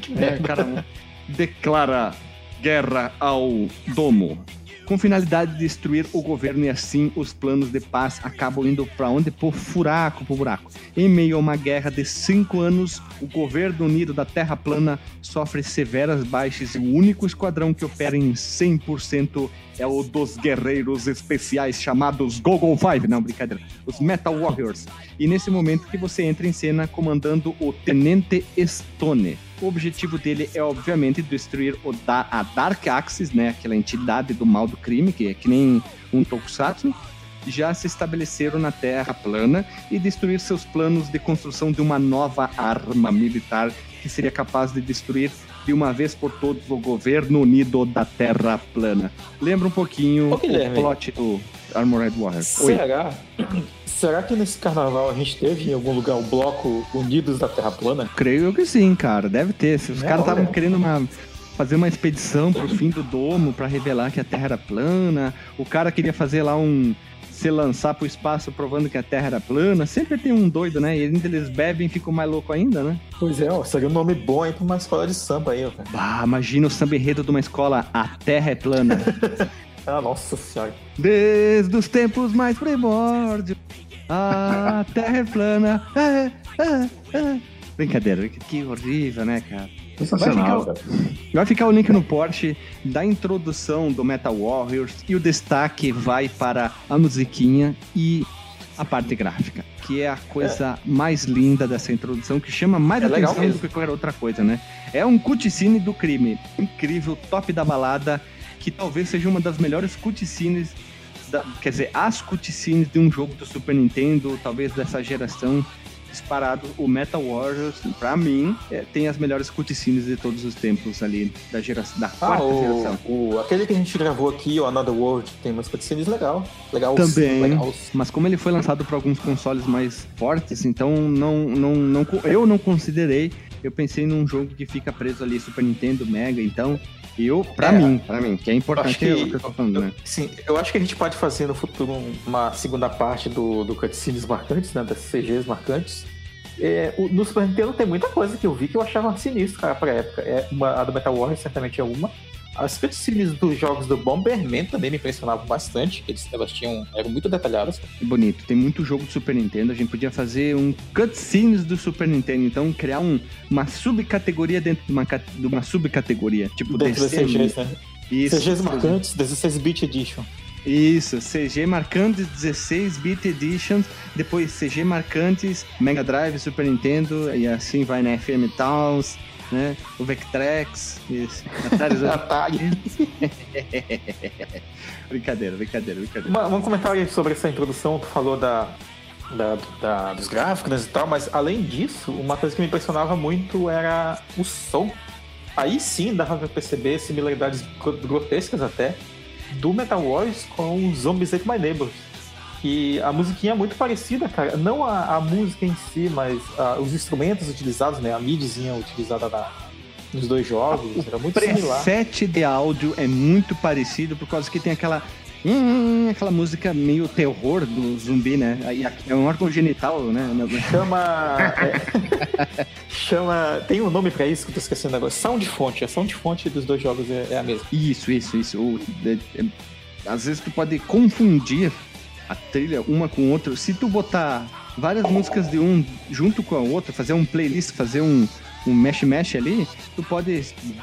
que É, cara, declara guerra ao domo. Com finalidade de destruir o governo e assim os planos de paz acabam indo para onde? Por furaco, por buraco. Em meio a uma guerra de cinco anos, o governo unido da Terra plana sofre severas baixas e o único esquadrão que opera em 100% é o dos guerreiros especiais chamados Gogol Five. Não, brincadeira. Os Metal Warriors. E nesse momento que você entra em cena comandando o Tenente Stone. O objetivo dele é, obviamente, destruir o da a Dark Axis, né? Aquela entidade do mal do crime, que é que nem um Tokusatsu. Já se estabeleceram na Terra plana e destruir seus planos de construção de uma nova arma militar que seria capaz de destruir de uma vez por todos o governo unido da Terra plana. Lembra um pouquinho Ô, o plot do Armored Warriors. Oi. Será? Que nesse carnaval a gente teve em algum lugar o bloco Unidos da Terra Plana? Creio que sim, cara. Deve ter. Se os É, caras estavam querendo uma- fazer uma expedição pro fim do domo pra revelar que a Terra era plana. O cara queria fazer lá um. Se lançar pro espaço provando que a Terra era plana. Sempre tem um doido, né? E ainda eles bebem e ficam mais louco ainda, né? Pois é, ó, seria um nome bom aí pra uma escola de samba aí, ó. cara. Bah, imagina o samba enredo de uma escola. A Terra é plana. Ah, nossa senhora. Desde os tempos mais primórdios. A Terra é plana. É, é, é. Brincadeira, que horrível, né, cara? Sensacional, Vai cara. Vai ficar o link no Porsche da introdução do Metal Warriors e o destaque vai para a musiquinha e a parte gráfica, que é a coisa mais linda dessa introdução, que chama mais É legal atenção do que qualquer outra coisa, né? É um cutscene do crime, incrível, top da balada, que talvez seja uma das melhores cutscenes, da- quer dizer, as cutscenes de um jogo do Super Nintendo, talvez dessa geração, disparado, o Metal Warriors, pra mim, é, tem as melhores cutscenes de todos os tempos ali, da, geração, da Ah, quarta geração. o, o- aquele que a gente gravou aqui, o Another World, tem umas cutscenes legal. Legal. Também. Mas como ele foi lançado para alguns consoles mais fortes, então não, não, não, eu não considerei. Eu pensei num jogo que fica preso ali, Super Nintendo, Mega, então. Eu, pra É. mim, pra mim, que é importante Acho que- é o que eu tô falando, né? Sim, eu acho que a gente pode fazer no futuro um- uma segunda parte do, do cutscenes marcantes, né? Das CGs marcantes. É, o- no Super Nintendo tem muita coisa que eu vi que eu achava sinistro, cara, pra época. É uma, a do Metal Warrior certamente é uma. As cutscenes dos jogos do Bomberman também me impressionavam bastante. Eles, elas tinham, eram muito detalhadas. Bonito. Tem muito jogo do Super Nintendo. A gente podia fazer um cutscenes do Super Nintendo. Então, criar um, uma subcategoria dentro de uma, de uma subcategoria. Tipo, Dentro DCM. CGs, né? Isso. CGs marcantes, 16-bit edition. Isso, CG marcantes 16-bit editions, depois CG marcantes Mega Drive, Super Nintendo, e assim vai na FM Towns, né? O Vectrex, isso. Atari- Atari. brincadeira, brincadeira, brincadeira. Uma- Um comentário sobre essa introdução, tu falou da, da- da- dos gráficos e tal, mas além disso, uma coisa que me impressionava muito era o som. Aí sim dava pra perceber similaridades gro- grotescas até do Metal Wars com Zombies Ate My Neighbors. Que a musiquinha é muito parecida, cara. Não a, a música em si, mas ah, os instrumentos utilizados, né? A midzinha utilizada na- nos dois jogos. Era muito similar. preset de áudio é muito parecido por causa que tem aquela hum, aquela música meio terror do zumbi, né? É um órgão genital, né? Chama. é, chama. Tem um nome pra isso que eu tô esquecendo agora. Sound fonte. A sound fonte dos dois jogos é, é a mesma. Isso, isso, isso. O- é- é- às vezes tu pode confundir a trilha uma com outra. Se tu botar várias músicas de um junto com a outra, fazer um playlist, fazer um um mesh-mesh ali, tu pode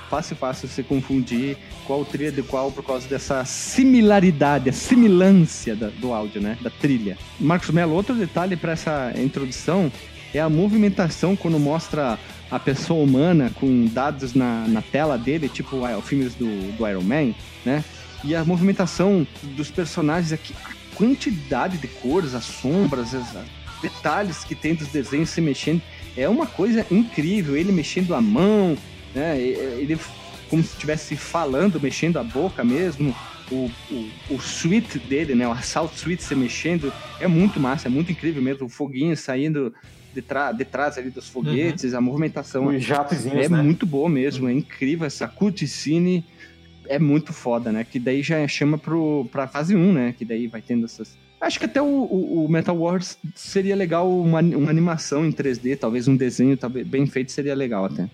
fácil fácil se confundir qual trilha de qual por causa dessa similaridade, a similância da- do áudio, né? Da trilha. Marcos Mello, outro detalhe para essa introdução é a movimentação quando mostra a pessoa humana com dados na, na tela dele, tipo ah, filmes do, do Iron Man, né? E a movimentação dos personagens aqui, quantidade de cores, as sombras, os detalhes que tem dos desenhos se mexendo, é uma coisa incrível. Ele mexendo a mão, né? Ele como se estivesse falando, mexendo a boca mesmo. O, o, o suite dele, né? O assalto suite se mexendo é muito massa, é muito incrível mesmo. O foguinho saindo de, tra- de trás ali dos foguetes, a movimentação Os jatozinhos, é né? muito boa mesmo, é incrível essa cutscene. É muito foda, né? Que daí já chama pro, pra fase 1, né? Que daí vai tendo essas. Acho que até o, o- o Metal Wars seria legal uma, uma animação em 3D, talvez um desenho talvez, bem feito seria legal até.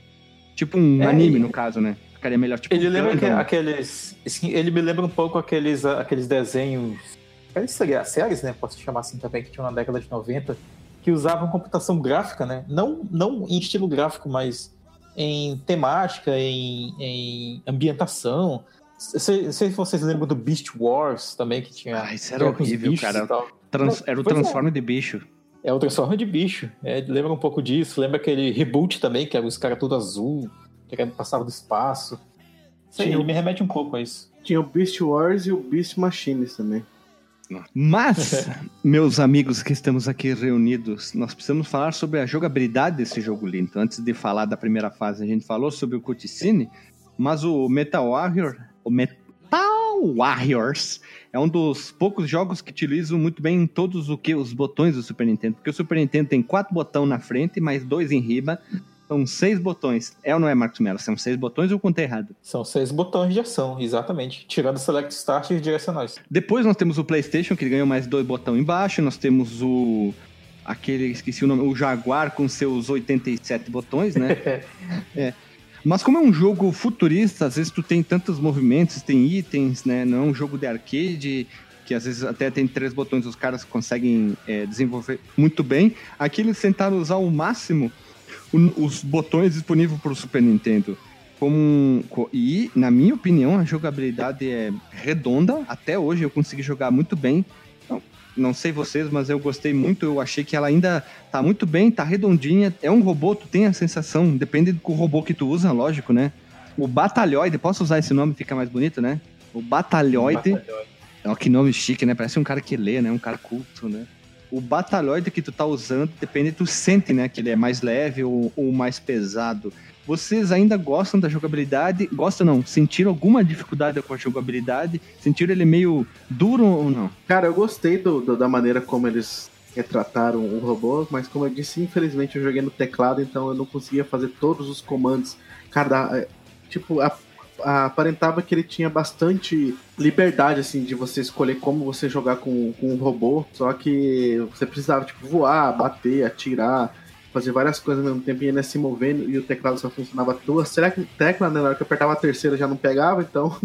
Tipo um É, anime, e- no caso, né? Ficaria melhor. Tipo, Ele lembra que, aqueles. Ele me lembra um pouco aqueles, aqueles desenhos. Aqueles seria- séries, né? Posso chamar assim também, que tinham na década de 90, que usavam computação gráfica, né? Não, não em estilo gráfico, mas em temática, em, em ambientação. Não sei se vocês lembram do Beast Wars também, que tinha. Ah, isso era horrível, cara. Trans- Era o Pois é. Transforme de bicho. É o Transformer de bicho. É, lembra um pouco disso. Lembra aquele reboot também, que era os caras tudo azul, que passava do espaço. Sei, Tinha- ele me remete um pouco a isso. Tinha o Beast Wars e o Beast Machines também. Mas, meus amigos que estamos aqui reunidos, nós precisamos falar sobre a jogabilidade desse jogo lindo. Antes de falar da primeira fase, a gente falou sobre o cutscene, mas o Metal Warrior, o Metal Warriors, é um dos poucos jogos que utilizam muito bem todos o que os botões do Super Nintendo, porque o Super Nintendo tem quatro botões na frente, mais dois em riba, são seis botões. É ou não é, Marcos Mello? São seis botões ou contei errado? São seis botões de ação, exatamente. Tirando Select Start e direcionais. Depois nós temos o PlayStation, que ganhou mais dois botões embaixo. Nós temos o. Aquele, esqueci o nome, o Jaguar com seus 87 botões, né? é. Mas como é um jogo futurista, às vezes tu tem tantos movimentos, tem itens, né? Não é um jogo de arcade, que às vezes até tem três botões, os caras conseguem é, desenvolver muito bem. Aqui eles tentaram usar ao máximo o- os botões disponíveis para o Super Nintendo. Como co- e, na minha opinião, a jogabilidade é redonda. Até hoje eu consegui jogar muito bem. Não, não sei vocês, mas eu gostei muito. Eu achei que ela ainda tá muito bem, tá redondinha. É um robô, tu tem a sensação, depende do robô que tu usa, lógico, né? O Batalhoide, posso usar esse nome, fica mais bonito, né? O Batalhoide. Ó, que nome chique, né? Parece um cara que lê, né? Um cara culto, né? O batalhoide que tu tá usando, depende, tu sente, né? Que ele é mais leve ou, ou mais pesado. Vocês ainda gostam da jogabilidade? Gostam não? Sentiram alguma dificuldade com a jogabilidade? Sentiram ele meio duro ou não? Cara, eu gostei do, do- da maneira como eles retrataram o robô, mas como eu disse, infelizmente eu joguei no teclado, então eu não conseguia fazer todos os comandos. Cara, é, tipo, a- aparentava que ele tinha bastante liberdade, assim, de você escolher como você jogar com, com o robô, só que você precisava, tipo, voar, bater, atirar, fazer várias coisas ao mesmo tempo e ainda se movendo, e o teclado só funcionava duas. Será que tecla, né, na hora que eu apertava a terceira já não pegava, então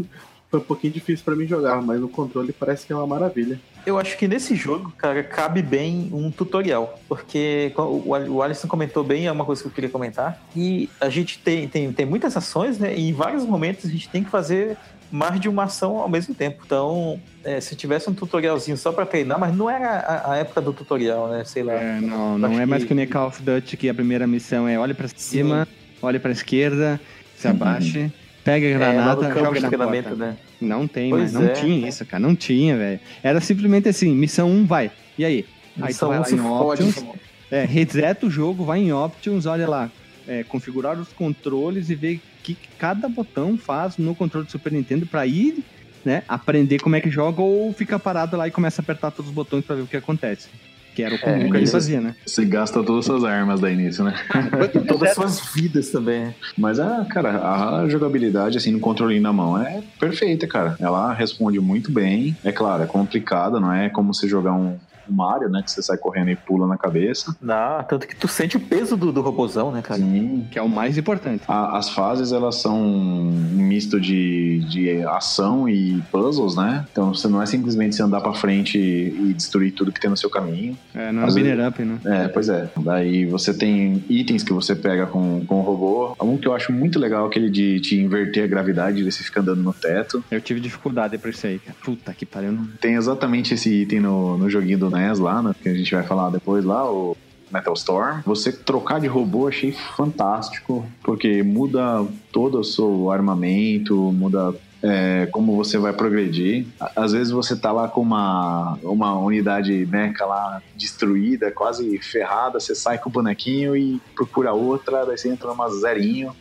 foi um pouquinho difícil pra mim jogar, mas no controle parece que é uma maravilha. Eu acho que nesse jogo, cara, cabe bem um tutorial. Porque o o Alisson comentou bem, é uma coisa que eu queria comentar. E a gente tem, tem, tem muitas ações, né? E em vários momentos a gente tem que fazer mais de uma ação ao mesmo tempo. Então, é, se tivesse um tutorialzinho só pra treinar, mas não era a, a época do tutorial, né? Sei lá. É, não, não é mais que- nem Call of Duty, que a primeira missão é olhe pra cima, olhe pra esquerda, se abaixe, pega a É, granada, campo joga na porta. né? Não tem, Pois mas não é. tinha isso, cara. Não tinha, velho. Era simplesmente assim, missão 1, vai. E aí? Aí tu Missão vai um lá em fode. Options, é, reseta o jogo, vai em Options, olha lá, é, configurar os controles e ver o que cada botão faz no controle do Super Nintendo pra ir, né, aprender como é que joga ou fica parado lá e começa a apertar todos os botões pra ver o que acontece. Que era o comum É, que ele isso- fazia, né? Você gasta todas as suas armas da início, né? Todas as suas vidas também. Mas, a, cara, a jogabilidade, assim, no controle na mão é perfeita, cara. Ela responde muito bem. É claro, é complicada, não é como você jogar um, tipo Mario, né? Que você sai correndo e pula na cabeça. Não, tanto que tu sente o peso do, do robozão, né, cara? Sim. Que é o mais importante. A- as fases, elas são um misto de, de ação e puzzles, né? Então você não é simplesmente você andar pra frente e destruir tudo que tem no seu caminho. É, não é Às um up, né? É, pois é. Daí você tem itens que você pega com, com o robô. Um que eu acho muito legal é aquele de te inverter a gravidade e você fica andando no teto. Eu tive dificuldade pra isso aí, cara. Puta que pariu. Não... Tem exatamente esse item no, no joguinho do NES lá, né? Que a gente vai falar depois lá, o Metal Storm. Você trocar de robô achei fantástico, porque muda todo o seu armamento, muda é, como você vai progredir. Às vezes você tá lá com uma, uma unidade mecha lá destruída, quase ferrada, você sai com o bonequinho e procura outra, daí você entra numa zerinho.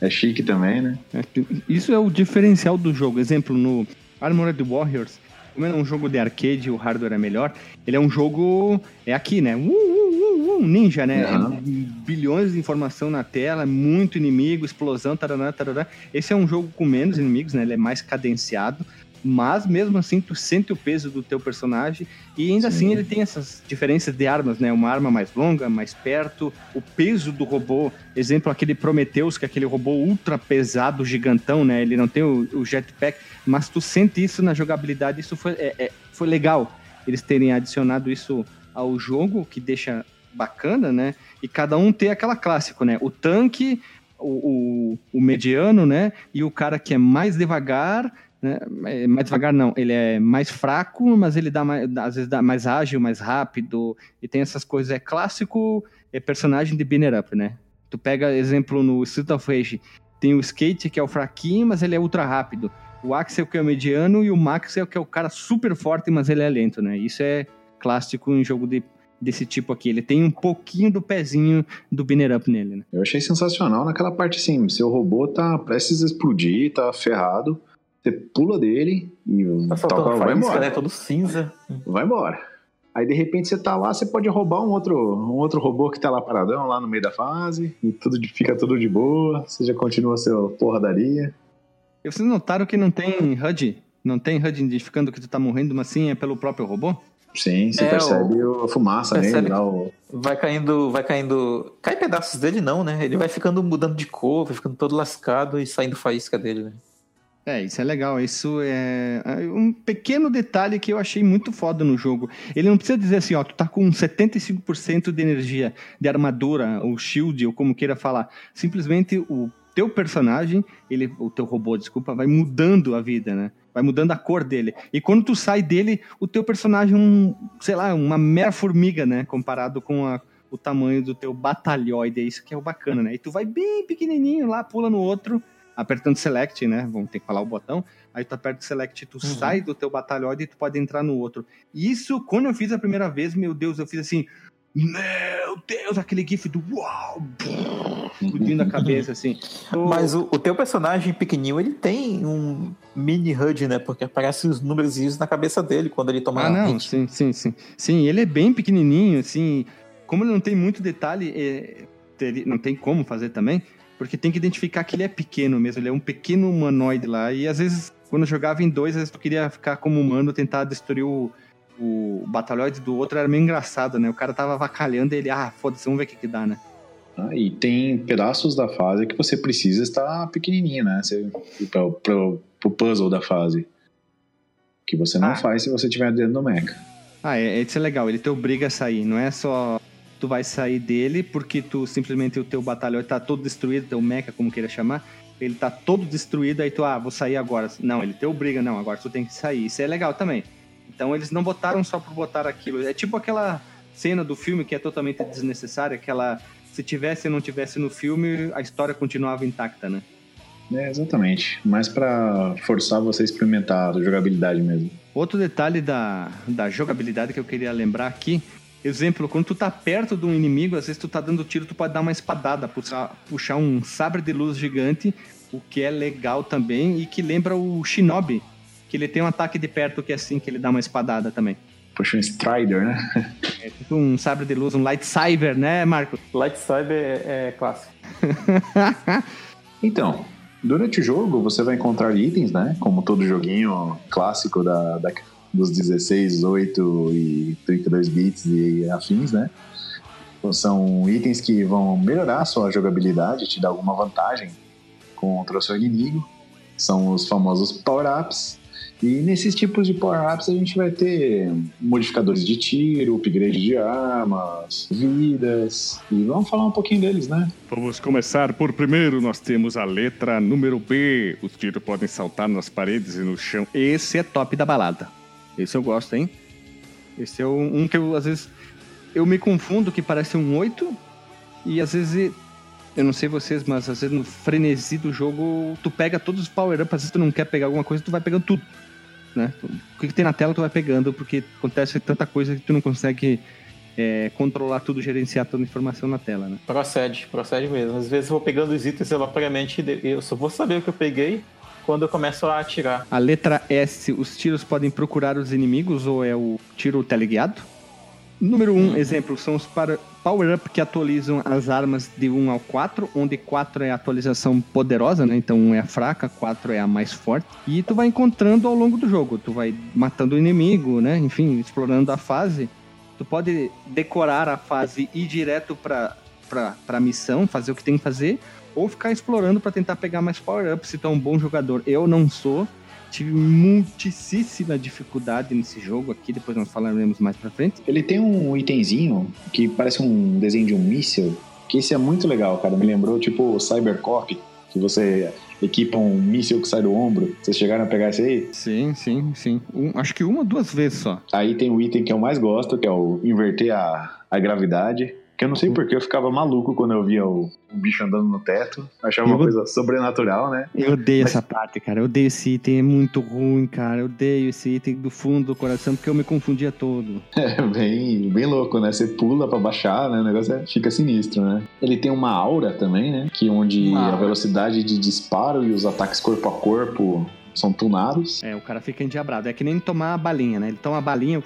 É chique também, né? É, Isso é o diferencial do jogo. Exemplo, no Armored Warriors, como é um jogo de arcade o hardware é melhor, ele é um jogo. É aqui, né? Uh, uh, uh, uh, ninja, né? É bilhões de informação na tela, muito inimigo, explosão, tarará, tarará. Esse é um jogo com menos inimigos, né? Ele é mais cadenciado. Mas mesmo assim, tu sente o peso do teu personagem e ainda Sim. assim ele tem essas diferenças de armas, né? Uma arma mais longa, mais perto, o peso do robô. Exemplo, aquele Prometheus, que é aquele robô ultra pesado, gigantão, né? Ele não tem o, o jetpack, mas tu sente isso na jogabilidade. Isso foi, é- é- foi legal eles terem adicionado isso ao jogo, que deixa bacana, né? E cada um ter aquela clássico, né? O tanque, o, o, o mediano, né? E o cara que é mais devagar, né? É, Mais devagar não, ele é mais fraco, mas ele dá mais, às vezes dá mais ágil, mais rápido, e tem essas coisas. É clássico é personagem de Binner Up, né? Tu pega exemplo no Street of Rage, tem o Skate que é o fraquinho, mas ele é ultra rápido. O Axel que é o mediano e o Maxel que é o cara super forte, mas ele é lento, né? Isso é clássico em jogo de, desse tipo aqui. Ele tem um pouquinho do pezinho do Binner Up nele, né? Eu achei sensacional naquela parte assim, seu robô tá prestes a explodir, tá ferrado. Você pula dele e Tá toca, vai faísca, embora. né? Todo cinza. Vai embora. Aí de repente você tá lá, você pode roubar um outro, um outro robô que tá lá paradão, lá no meio da fase, e tudo de- fica tudo de boa, você já continua seu porradaria. E vocês notaram que não tem HUD? Não tem HUD identificando que tu tá morrendo, mas sim é pelo próprio robô? Sim, você É, percebe a fumaça percebe nele lá, o... Vai caindo, vai caindo. Cai pedaços dele, não, né? Ele vai ficando mudando de cor, vai ficando todo lascado e saindo faísca dele, né? É, isso é legal. Isso é é um pequeno detalhe que eu achei muito foda no jogo. Ele não precisa dizer assim, ó, tu tá com 75% de energia de armadura, ou shield, ou como queira falar. Simplesmente o teu personagem, ele, o teu robô, desculpa, vai mudando a vida, né? Vai mudando a cor dele. E quando tu sai dele, o teu personagem é um, sei lá, uma mera formiga, né? Comparado com a- o tamanho do teu batalhoide. É isso que é o bacana, né? E tu vai bem pequenininho lá, pula no outro, apertando select, né? Vamos ter que falar o botão. Aí tu aperta o select, tu sai do teu batalhoide e tu pode entrar no outro. Isso, quando eu fiz a primeira vez, meu Deus, eu fiz assim, meu Deus, aquele gif do uau, explodindo a cabeça, assim. Mas o, o teu personagem pequenininho, ele tem um mini HUD, né? Porque aparecem os números na cabeça dele quando ele toma Ah, não, hit. sim, sim, sim. Sim, ele é bem pequenininho, assim. Como ele não tem muito detalhe, é, teria- não tem como fazer também, porque tem que identificar que ele é pequeno mesmo. Ele é um pequeno humanoide lá. E às vezes, quando eu jogava em dois, às vezes tu queria ficar como humano, tentar destruir o, o batalhoide do outro. Era meio engraçado, né? O cara tava avacalhando e ele, ah, foda-se, vamos ver o que que dá, né? Ah, e tem pedaços da fase que você precisa estar pequenininho, né? Você, pro, pro, pro puzzle da fase. Que você não Ah. faz se você tiver dentro do mecha. Ah, é, isso é legal, ele te obriga a sair, não é só tu vai sair dele porque tu simplesmente o teu batalhão tá todo destruído, teu mecha, como queira chamar, ele tá todo destruído, aí tu, ah, vou sair agora. Não, ele te obriga, não, agora tu tem que sair. Isso é legal também. Então eles não botaram só por botar aquilo. É tipo aquela cena do filme que é totalmente desnecessária, aquela se tivesse ou não tivesse no filme, a história continuava intacta, né? É, exatamente. Mas pra forçar você a experimentar a jogabilidade mesmo. Outro detalhe da, da jogabilidade que eu queria lembrar aqui, exemplo, quando tu tá perto de um inimigo, às vezes tu tá dando tiro, tu pode dar uma espadada, puxar, puxar um sabre de luz gigante, o que é legal também e que lembra o Shinobi, que ele tem um ataque de perto que é assim, que ele dá uma espadada também. Puxa um Strider, né? É tipo um sabre de luz, um lightsaber, né, Marco? Lightsaber é, é clássico. Então, durante o jogo você vai encontrar itens, né? Como todo joguinho clássico da, da, dos 16, 8 e 32 bits e afins, né? Então, são itens que vão melhorar a sua jogabilidade, te dar alguma vantagem contra o seu inimigo. São os famosos power-ups. E nesses tipos de power-ups a gente vai ter modificadores de tiro, upgrade de armas, vidas. E vamos falar um pouquinho deles, né? Vamos começar por primeiro. Nós temos a letra número B. Os tiros podem saltar nas paredes e no chão. Esse é top da balada. Esse eu gosto, hein? Esse é um, que eu, às vezes, eu me confundo que parece um 8 e às vezes, eu não sei vocês, mas às vezes no frenesi do jogo, tu pega todos os power-ups, às vezes tu não quer pegar alguma coisa, tu vai pegando tudo. Né? O que, que tem na tela tu vai pegando, porque acontece tanta coisa que tu não consegue é, controlar tudo, gerenciar toda a informação na tela, né? Procede, procede mesmo. Às vezes eu vou pegando os itens aleatoriamente eu só vou saber o que eu peguei quando eu começo a atirar. A letra S, os tiros podem procurar os inimigos ou é o tiro teleguiado? Número 1, um, exemplo, são os para- power-up que atualizam as armas de 1 ao 4, onde 4 é a atualização poderosa, né? Então 1 é a fraca, 4 é a mais forte. E tu vai encontrando ao longo do jogo, tu vai matando o inimigo, né? Enfim, explorando a fase. Tu pode decorar a fase e ir direto pra, pra missão, fazer o que tem que fazer, ou ficar explorando pra tentar pegar mais power-up se é um bom jogador. Eu não sou, tive muitíssima dificuldade nesse jogo aqui, depois nós falaremos mais pra frente. Ele tem um itemzinho que parece um desenho de um míssil, que esse é muito legal, cara. Me lembrou tipo o Cybercop, que você equipa um míssil que sai do ombro. Vocês chegaram a pegar esse aí? Sim, sim, sim. Um- acho que uma ou duas vezes só. Aí tem o item que eu mais gosto, que é o inverter a, a gravidade. Que eu não sei porque eu ficava maluco quando eu via o, o bicho andando no teto. Achava uma Eu- coisa sobrenatural, né? Eu odeio Mas- essa parte, cara. Eu odeio esse item, é muito ruim, cara. Eu odeio esse item do fundo do coração, porque eu me confundia todo. É bem, bem louco, né? Você pula pra baixar, né? O negócio é- fica sinistro, né? Ele tem uma aura também, né? Que onde Uma a velocidade de disparo e os ataques corpo a corpo são tunados. É, o cara fica endiabrado. É que nem tomar a balinha, né? Ele toma a balinha.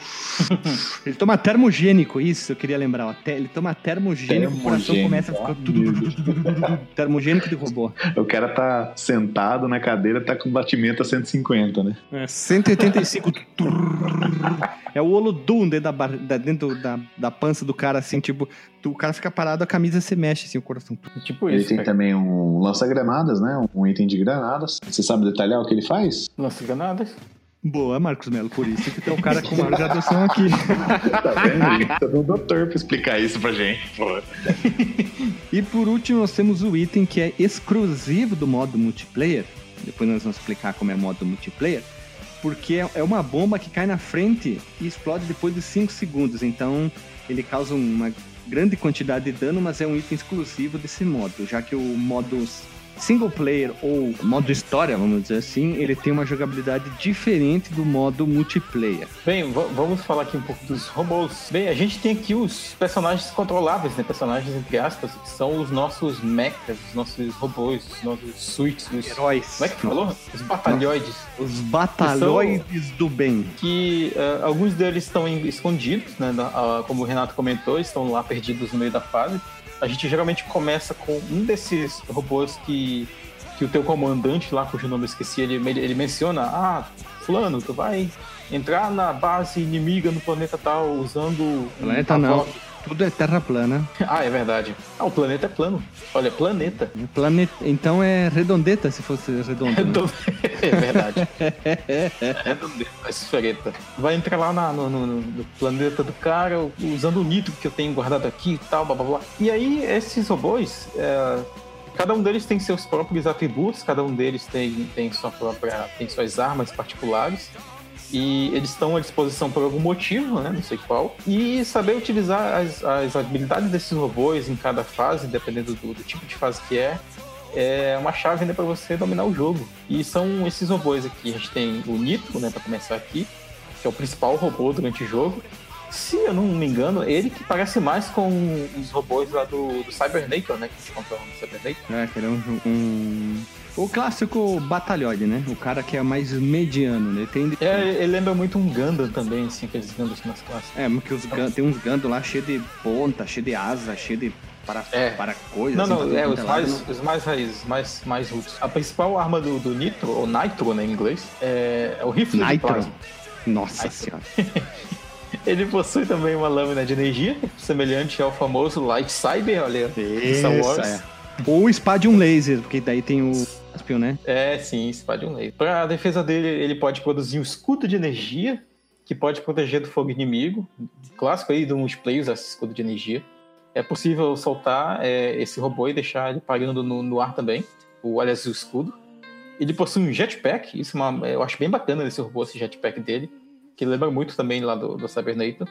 ele toma termogênico, isso eu queria lembrar. Ó. Te- Ele toma termogênico, o coração Termogênico, começa a ficar. termogênico de robô. O cara tá sentado na cadeira, tá com batimento a 150, né? É, 185. é o Olodum dentro, da, bar- da- dentro da, da pança do cara, assim, tipo, tu- o cara fica parado, a camisa se mexe, assim, o coração. Tipo Ele isso, tem cara. também um lança-granadas, né? Um item de granadas. Você sabe detalhar o que ele faz? Lança granadas. Boa, Marcos Melo, por isso que tu é o cara com maior graduação aqui. Tá vendo? Tá um doutor pra explicar isso pra gente, pô. E por último, nós temos o item que é exclusivo do modo multiplayer. Depois nós vamos explicar como é o modo multiplayer. Porque é- é uma bomba que cai na frente e explode depois de 5 segundos. Então ele causa uma grande quantidade de dano, mas é um item exclusivo desse modo. Já que o modo single player ou modo história, vamos dizer assim, ele tem uma jogabilidade diferente do modo multiplayer. Bem, vamos falar aqui um pouco dos robôs. Bem, a gente tem aqui os personagens controláveis, né? Personagens entre aspas, que são os nossos mechas, os nossos robôs, os nossos suítes, os... Heróis. Como é que falou? Os batalhões. Os batalhões do bem. que eh, alguns deles estão escondidos, né? ah, como o Renato comentou, estão lá perdidos no meio da fase. A gente geralmente começa com um desses robôs que, que o teu comandante lá, cujo nome eu esqueci, ele, ele menciona, ah, fulano, tu vai entrar na base inimiga no planeta tal usando... um Planeta não. Tavok." Tudo é terra plana. Ah, é verdade. Ah, o planeta é plano. Olha, planeta. Planeta, então é redondeta se fosse redondo. né? é verdade. É esfereta. Vai entrar lá na- no, no- no planeta do cara usando o nitro que eu tenho guardado aqui e tal, blá blá blá. E aí, esses robôs, é, cada um deles tem seus próprios atributos, cada um deles tem, tem, sua própria, tem suas armas particulares. E eles estão à disposição por algum motivo, né? Não sei qual. E saber utilizar as, as habilidades desses robôs em cada fase, dependendo do, do tipo de fase que é, é uma chave né, para você dominar o jogo. E são esses robôs aqui. A gente tem o Nitro, né, para começar aqui, que é o principal robô durante o jogo. Se eu não me engano, ele que parece mais com os robôs lá do, do Cybernator, né? Que a gente comprou no Cybernator. É, que ele é um, um- O clássico batalhões, né? O cara que é mais mediano, né? Tem... É, ele lembra muito um Gundam também, assim, aqueles Gundams mais clássicos. É, porque os Gun- tem uns Gando lá cheio de ponta, cheio de asa, cheio de para, É. para coisas. Não, assim, não, tudo é, quanto os lado, mais, né? os mais raízes, mais, mais roots. A principal arma do, do Nitro, ou Nitro, né, em inglês, é, é o rifle de Nitro. plasma. Nossa senhora. Ele possui também uma lâmina de energia, semelhante ao famoso Light Cyber, olha. Star Wars. É. Ou Spadium Laser, porque daí tem o Aspion, né? É, sim, Spadium Laser. Para a defesa dele, ele pode produzir um escudo de energia, que pode proteger do fogo inimigo. Clássico aí do multiplayer, usar esse escudo de energia. É possível soltar é, esse robô e deixar ele parando no, no ar também. O, aliás, o escudo. Ele possui um jetpack, isso é uma- eu acho bem bacana esse robô, esse jetpack dele, que lembra muito também lá do, do Cybernator,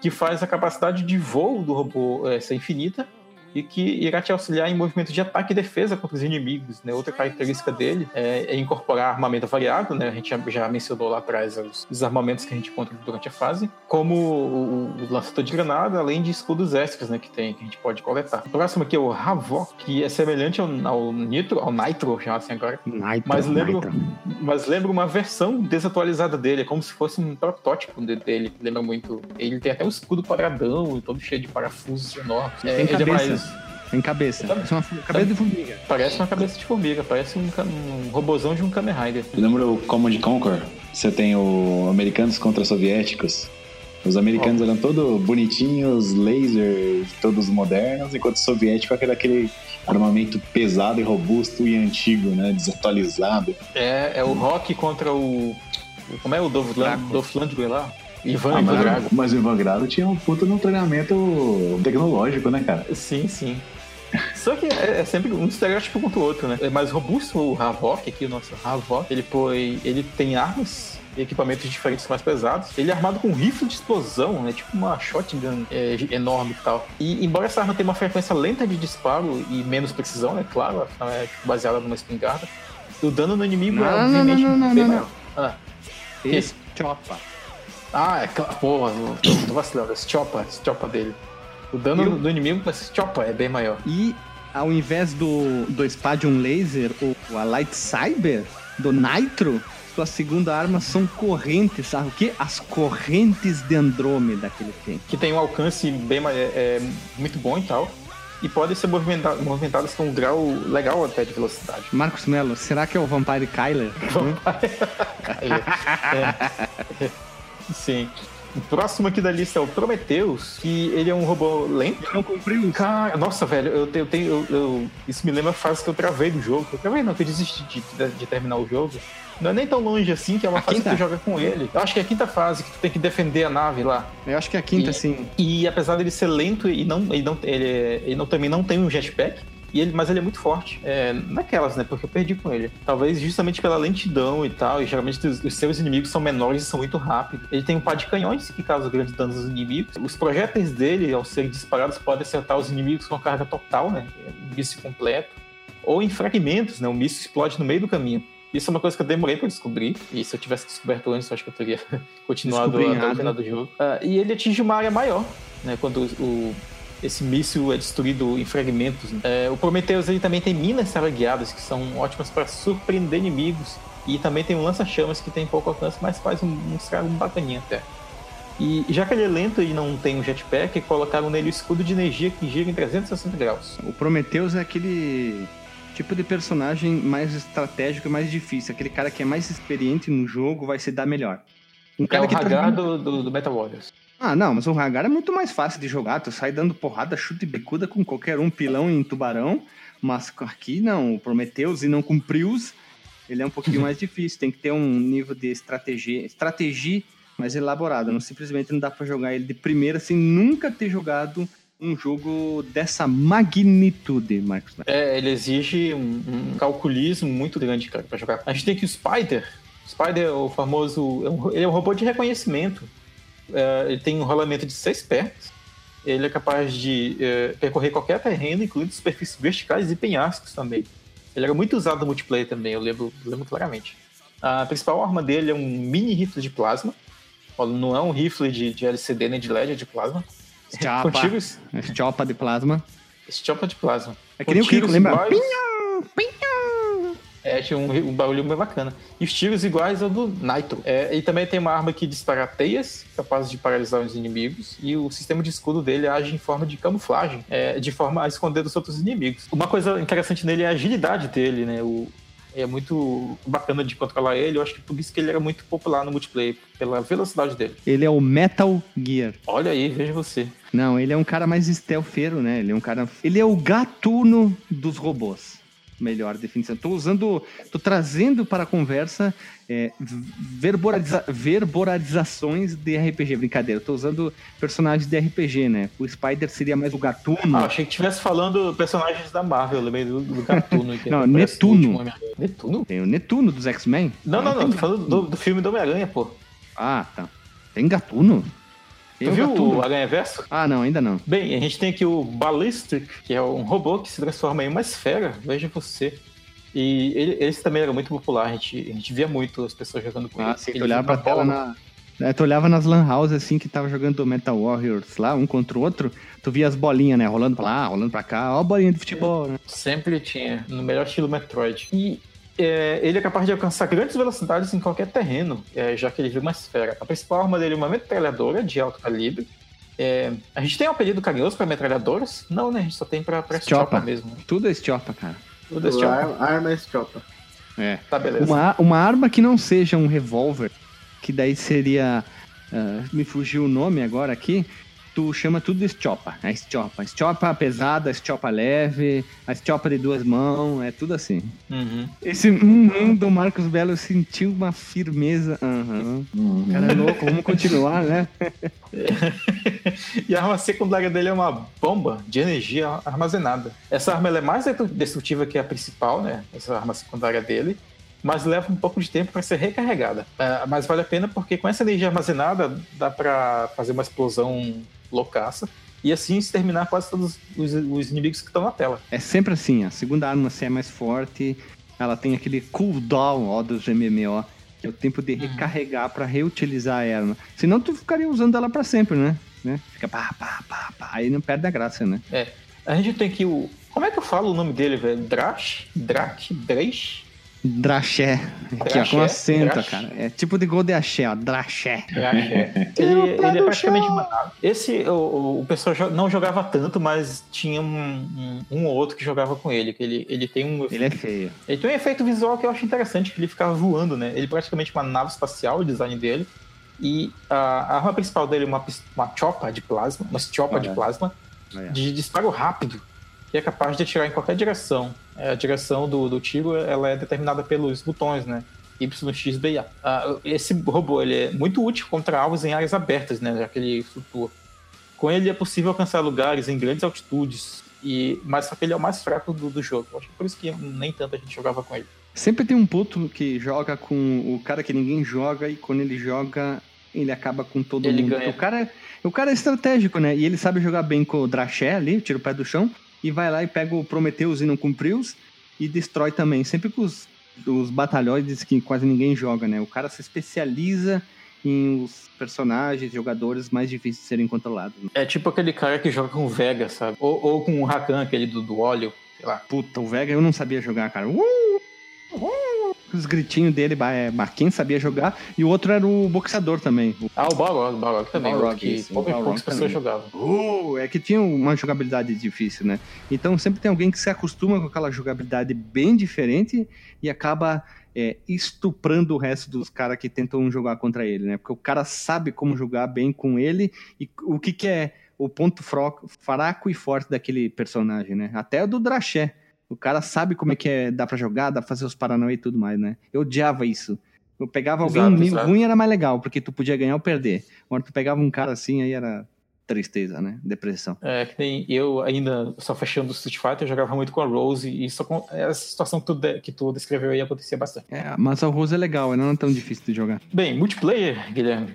que faz a capacidade de voo do robô é, ser infinita e que irá te auxiliar em movimentos de ataque e defesa contra os inimigos. Né? Outra característica dele é, é incorporar armamento variado, né? a gente já, já mencionou lá atrás os, os armamentos que a gente encontra durante a fase, como o, o lançador de granada, além de escudos extras né, que tem, que a gente pode coletar. O próximo aqui é o Havok, que é semelhante ao, ao Nitro, ao Nitro, chama assim agora, Nitro, Mas lembro- Nitro. mas lembra uma versão desatualizada dele, é como se fosse um protótipo de- dele. Lembra muito. Ele tem até um escudo quadradão e todo cheio de parafusos enormes. É, ele é cabeça. Mais- Tem cabeça. Parece uma cabeça de formiga. parece uma cabeça de formiga, parece um, um robozão de um Kamen Rider. Lembra o Command Conquer? Você tem o americanos contra soviéticos. Os americanos eram todos bonitinhos, lasers, todos modernos, enquanto os soviéticos era aquele armamento pesado e robusto e antigo, né? Desatualizado. É, é o Rock contra o. o- Como é o. Dolph Lundgren lá? Ivan, Ah, Ivan mas, Drago. mas o Ivan Grado tinha um puta no treinamento tecnológico, né, cara? Sim, sim. Só que é, é sempre um estereótipo contra o outro, né? É mais robusto o Havok aqui, o nosso Havok. Ele, foi, ele tem armas e equipamentos diferentes mais pesados. Ele é armado com um rifle de explosão, né? Tipo uma shotgun é, enorme e tal. E embora essa arma tenha uma frequência lenta de disparo e menos precisão, é claro, afinal é tipo, baseada numa espingarda, o dano no inimigo Não, é não, obviamente não, não, bem não, maior. Ah, Esse chopa. Ah, é claro, porra, tô, tô vacilando. Esse chopa, esse chopa dele. O dano Eu- do inimigo com esse chopa é bem maior. E ao invés do, do Spadium Laser ou a Light Cyber do Nitro, sua segunda arma são correntes, sabe o quê? As correntes de Andrômeda que ele tem. que tem um alcance bem é, é, muito bom e tal. E podem ser movimenta- movimentadas com um grau legal até de velocidade. Marcos Mello, será que é o Vampire Kyler? É. Sim. O próximo aqui da lista é o Prometheus, que ele é um robô lento. Não cumpriu. Cara, nossa, velho, eu tenho. Eu tenho eu- eu- isso me lembra a fase que eu travei do jogo. Eu travei, não, que eu desisti de, de- de terminar o jogo. Não é nem tão longe assim, que é uma A fase quinta? que tu joga com ele. Eu acho que é a quinta fase, que tu tem que defender a nave lá. Eu acho que é a quinta, E- sim. E apesar dele ser lento e não, ele, não, ele, ele não, também não tem um jetpack, e ele, mas ele é muito forte. É, naquelas, né? Porque eu perdi com ele. Talvez justamente pela lentidão e tal, e geralmente os, os seus inimigos são menores e são muito rápidos. Ele tem um par de canhões que causam grandes danos aos inimigos. Os projéteis dele, ao serem disparados, podem acertar os inimigos com carga total, né? Um míssil completo. Ou em fragmentos, né? O míssil explode no meio do caminho. Isso é uma coisa que eu demorei pra descobrir. E se eu tivesse descoberto antes, eu acho que eu teria continuado até o final do jogo. Ah, e ele atinge uma área maior, né? Quando o, esse míssil é destruído em fragmentos. né? É, o Prometheus ele também tem minas teleguiadas que são ótimas para surpreender inimigos. E também tem um lança-chamas que tem pouco alcance, mas faz um, um estrago bacaninha até. E já que ele é lento e não tem um jetpack, colocaram nele o escudo de energia que gira em 360 graus. O Prometheus é aquele tipo de personagem mais estratégico e mais difícil. Aquele cara que é mais experiente no jogo vai se dar melhor. Um É cara o que tá do, do, do Metal Warriors. Ah, não, mas o Hagar é muito mais fácil de jogar. Tu sai dando porrada, chute e bicuda com qualquer um, pilão em tubarão. Mas aqui não, o Prometheus e não com Prius, ele é um pouquinho mais difícil. Tem que ter um nível de estratégia, estratégia mais elaborado. Não simplesmente não dá pra jogar ele de primeira sem nunca ter jogado um jogo dessa magnitude, Marcos. É, ele exige um, um calculismo muito grande, cara, pra jogar. A gente tem aqui o Spider. O Spider é o famoso. é Ele é um robô de reconhecimento. É, ele tem um rolamento de seis pernas. Ele é capaz de é, percorrer qualquer terreno, incluindo superfícies verticais e penhascos também. Ele era muito usado no multiplayer também, eu lembro, lembro claramente. A principal arma dele é um mini rifle de plasma. Não é um rifle de, de LCD nem de LED, é de plasma. Tiros. chopa de plasma. Esse chopa de plasma. É que nem o Kiko, lembra? iguais- É, tinha um, um barulho bem bacana. E os tiros iguais ao do Nitro. É, e também tem uma arma que dispara teias, capaz de paralisar os inimigos. E o sistema de escudo dele age em forma de camuflagem, é, de forma a esconder dos outros inimigos. Uma coisa interessante nele é a agilidade dele, né? O, É muito bacana de controlar ele. Eu acho que por isso que ele era muito popular no multiplayer, pela velocidade dele. Ele é o Metal Gear. Olha aí, veja você. Não, ele é um cara mais stealthero, né? Ele é um cara. Ele é o gatuno dos robôs. Melhor definição. Tô usando. Tô trazendo para a conversa é, verboriza- verborizações de RPG. Brincadeira. Tô usando personagens de RPG, né? O Spider seria mais o gatuno. Ah, achei que estivesse falando personagens da Marvel, eu lembrei do, do Gatuno. que Não, no Netuno. Netuno? Tem o Netuno dos X-Men. Não, não, não, tô falando do, do filme do Homem-Aranha, pô. Ah, tá. Tem gatuno? O viu gatuno. o Aranha Verso? Ah, não, ainda não. Bem, a gente tem aqui o Ballistic, que é um robô que se transforma em uma esfera, veja você. E ele, esse também era muito popular, a gente, a gente via muito as pessoas jogando com Ah, ele. sim, Ele tu olhava pra tela na. É, tu olhava nas lan houses assim que tava jogando Metal Warriors lá, um contra o outro, tu via as bolinhas, né? Rolando pra lá, rolando pra cá, ó a bolinha de futebol, né? Sempre tinha, no melhor estilo Metroid. E é, ele é capaz de alcançar grandes velocidades em qualquer terreno, é, já que ele vira uma esfera. A principal arma dele é uma metralhadora de alto calibre. É, a gente tem um apelido carinhoso para metralhadoras? Não, né? A gente só tem pra Estiopa. Estiopa mesmo. Tudo é estiopa, cara. Tudo é Estiopa. Ar- Arma Estiopa. É. Tá, beleza. Uma, uma arma que não seja um revólver, que daí seria. ah, me fugiu o nome agora aqui. Tu chama tudo de estiopa. A estiopa. Estiopa pesada, estiopa leve, a estiopa de duas mãos, é tudo assim. Uhum. Esse hum, do Marcos Belo sentiu uma firmeza. Aham. Hum, Cara é louco, vamos continuar, né? e a arma secundária dele é uma bomba de energia armazenada. Essa arma ela é mais destrutiva que a principal, né? Essa arma secundária dele. Mas leva um pouco de tempo para ser recarregada. É, mas vale a pena porque com essa energia armazenada dá para fazer uma explosão loucaça. E assim exterminar quase todos os, os inimigos que estão na tela. É sempre assim, a segunda arma se é mais forte, ela tem aquele cooldown ó, dos MMO, que é o tempo de recarregar pra reutilizar a arma. Senão tu ficaria usando ela pra sempre, né? né? Fica pá, pá, pá, pá, aí não perde a graça, né? A gente tem aqui o. Como é que eu falo o nome dele, velho? Drash? Drak? Dresh? Draché. Aqui, ó, Draché? com acento, Draché. cara. É tipo de gol de axé, ó. Draché. ele, ele é praticamente uma nave. Esse, o, o- pessoal não jogava tanto, mas tinha um, um, um ou outro que jogava com ele. Que ele, ele tem um. Ele é feio. Ele tem um efeito visual que eu acho interessante, que ele ficava voando, né? Ele é praticamente uma nave espacial, o design dele. E a, a arma principal dele é uma, uma chopa de plasma, uma chopa de plasma, de disparo rápido, que é capaz de atirar em qualquer direção. É, a direção do, do tiro ela é determinada pelos botões, né? Y, X, B e A. Ah, esse robô ele é muito útil contra alvos em áreas abertas, né? Já que ele flutua. Com ele é possível alcançar lugares em grandes altitudes, e, mas só que ele é o mais fraco do, do jogo. Acho que por isso que nem tanta gente jogava com ele. Sempre tem um puto que joga com o cara que ninguém joga e quando ele joga, ele acaba com todo Ele mundo. ganha. O cara, é- o cara é estratégico, né? E ele sabe jogar bem com o Draché ali, tira o pé do chão, e vai lá e pega o Prometheus e não cumpriu e destrói também. Sempre com os, os batalhões que quase ninguém joga, né? O cara se especializa em os personagens, jogadores mais difíceis de serem controlados. É tipo aquele cara que joga com o Vega, sabe? Ou, ou com o Rakan, aquele do, do óleo, sei lá. Puta, o Vega eu não sabia jogar, cara. Uh! Uh! Os gritinhos dele, é, mas quem sabia jogar? E o outro era o boxeador também. Ah, o Balrog, o Balrog também, Balrog, que isso, o poucas, pessoas também. jogavam. Uh, é que tinha uma jogabilidade difícil, né? Então sempre tem alguém que se acostuma com aquela jogabilidade bem diferente e acaba é, estuprando o resto dos caras que tentam jogar contra ele, né? Porque o cara sabe como jogar bem com ele e o que, que é o ponto fraco e forte daquele personagem, né? Até o do Draché. O cara sabe como é que é, dá pra jogar, dá pra fazer os paranauê e tudo mais, né? Eu odiava isso. Eu pegava alguém Exato, ruim era mais legal, porque tu podia ganhar ou perder. Agora tu pegava um cara assim, aí era tristeza, né? Depressão. É, que nem eu ainda, só fechando o Street Fighter, eu jogava muito com a Rose e isso, acon- essa situação que tu, de- que tu descreveu aí acontecia bastante. É, mas a Rose é legal, ela não é tão difícil de jogar. Bem, multiplayer, Guilherme.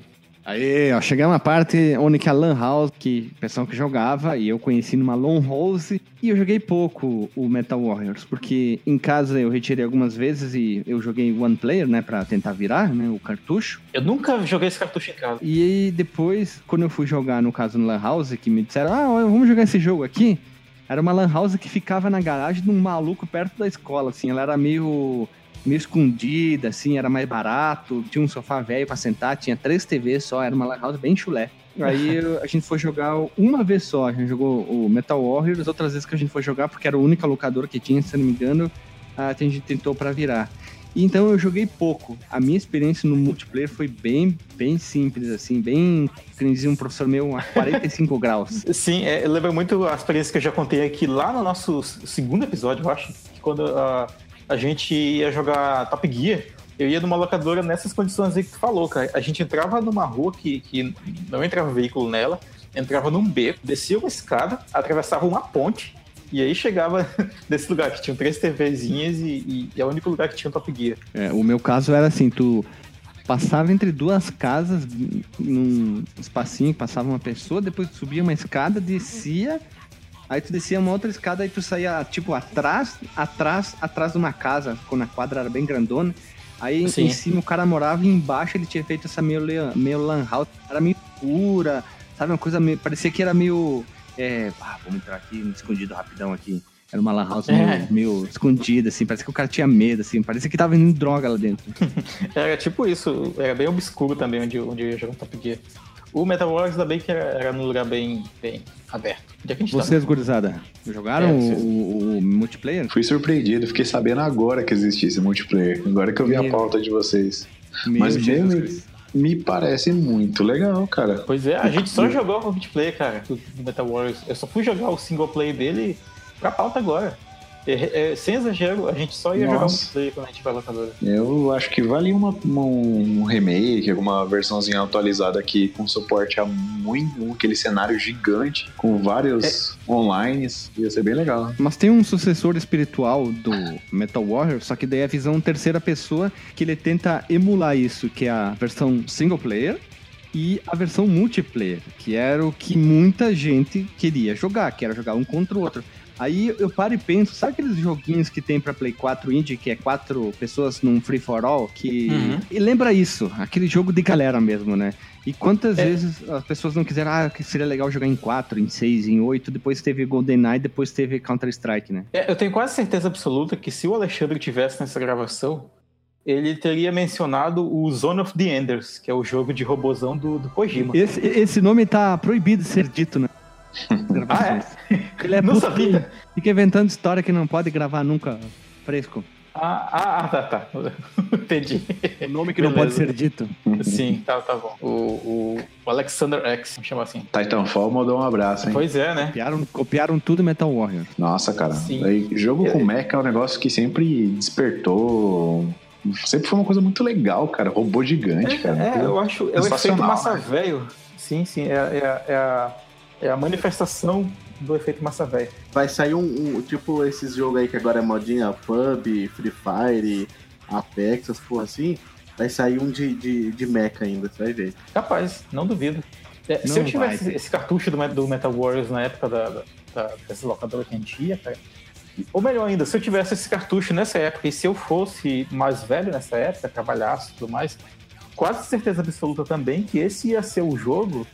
Aí, ó, chegamos na parte onde que a Lan House, que o pessoal que jogava, e eu conheci numa Lan House, e eu joguei pouco o Metal Warriors, porque em casa eu retirei algumas vezes e eu joguei one player, né, pra tentar virar, né, o cartucho. Eu nunca joguei esse cartucho em casa. E aí depois, quando eu fui jogar, no caso no Lan House, que me disseram, ah, vamos jogar esse jogo aqui, era uma Lan House que ficava na garagem de um maluco perto da escola, assim, ela era meio meio escondida, assim, era mais barato, tinha um sofá velho pra sentar, tinha três TVs só, era uma lan house bem chulé. Aí a gente foi jogar uma vez só, a gente jogou o Metal Warriors, outras vezes que a gente foi jogar, porque era a única locadora que tinha, se não me engano, a gente tentou pra virar. Então eu joguei pouco. A minha experiência no multiplayer foi bem, bem simples, assim, bem, como dizia um professor meu, a 45 graus. Sim, é, lembra muito a experiência que eu já contei aqui lá no nosso segundo episódio, eu acho, que quando a, a gente ia jogar Top Gear, eu ia numa locadora nessas condições aí que tu falou, cara. A gente entrava numa rua que, que não entrava veículo nela, entrava num beco, descia uma escada, atravessava uma ponte, e aí chegava nesse lugar que tinha três TVzinhas e, e, é o único lugar que tinha um Top Gear. É, o meu caso era assim, tu passava entre duas casas, num espacinho que passava uma pessoa, depois subia uma escada, descia, aí tu descia uma outra escada, aí tu saía, tipo, atrás, atrás, atrás de uma casa, quando a quadra era bem grandona, aí em- Sim. em cima o cara morava e embaixo ele tinha feito essa meio, meio lan house, era meio pura, sabe, uma coisa meio, parecia que era meio, é, ah, vamos entrar aqui, escondido rapidão aqui. Era uma lan house meio, É. meio escondida, assim, parece que o cara tinha medo, assim, parecia que tava indo droga lá dentro. Era tipo isso, era bem obscuro também onde, onde eu ia jogar um Top Gear. O Metal Wars ainda bem que era, era num lugar bem, bem aberto. Onde é que a gente tá? Vocês, gurizada, jogaram É, o, vocês- o- o multiplayer? Fui surpreendido, fiquei sabendo agora que existisse multiplayer. Agora que eu vi a Meu. pauta de vocês. Meu Mas Jesus mesmo- Cristo. Me parece muito legal, cara. Pois é, a gente só jogou o multiplayer, cara, do do Metal Wars. Eu só fui jogar o single player dele pra pauta agora. É, é, sem exagero, a gente só ia jogar Nossa. multiplayer quando a gente vai locadora. Eu acho que vale uma, uma- um remake, alguma versãozinha atualizada aqui com suporte a muito aquele cenário gigante, com vários online. Ia ser bem legal. Mas tem um sucessor espiritual do Metal Warrior, só que daí é a visão terceira pessoa, que ele tenta emular isso, que é a versão single player e a versão multiplayer, que era o que muita gente queria jogar, que era jogar um contra o outro. Aí eu paro e penso, sabe aqueles joguinhos que tem pra Play 4 Indie, que é quatro pessoas num free for all? Que. Uhum. E lembra isso, aquele jogo de galera mesmo, né? E quantas É. vezes as pessoas não quiseram, ah, que seria legal jogar em 4, em 6, em 8, depois teve GoldenEye, depois teve Counter-Strike, né? É, eu tenho quase certeza absoluta que se o Alexandre tivesse nessa gravação, ele teria mencionado o Zone of the Enders, que é o jogo de robozão do, do Kojima. Esse, esse nome tá proibido de ser dito, né? Ah, Ele é Não puto, sabia. Fica inventando história que não pode gravar nunca fresco. Ah, ah, ah, tá, tá. Entendi. O nome que não pode Beleza. ser dito. Sim, tá, tá bom. O, o, Alexander X, vamos chamar assim. Titanfall mandou um abraço, hein? Pois é, né? Copiaram, copiaram tudo Metal Warrior. Nossa, cara. Sim. Aí, jogo É. com mecha é um negócio que sempre despertou. Sempre foi uma coisa muito legal, cara. Robô gigante, cara. É, eu acho. É o efeito massa velho. Sim, sim. É, é, é a, é a manifestação do efeito massa velho. Vai sair um, um- tipo esses jogos aí que agora é modinha, PUB, Free Fire, Apex, essas porra assim. Vai sair um de, de, de mecha ainda, você vai ver. Capaz, não duvido. É, se Não eu tivesse vai. esse cartucho do, do Metal Warriors na época da, da, da, dessa locadora que a gente ia, cara. Ou melhor ainda, se eu tivesse esse cartucho nessa época e se eu fosse mais velho nessa época, trabalhasse e tudo mais, quase certeza absoluta também que esse ia ser o jogo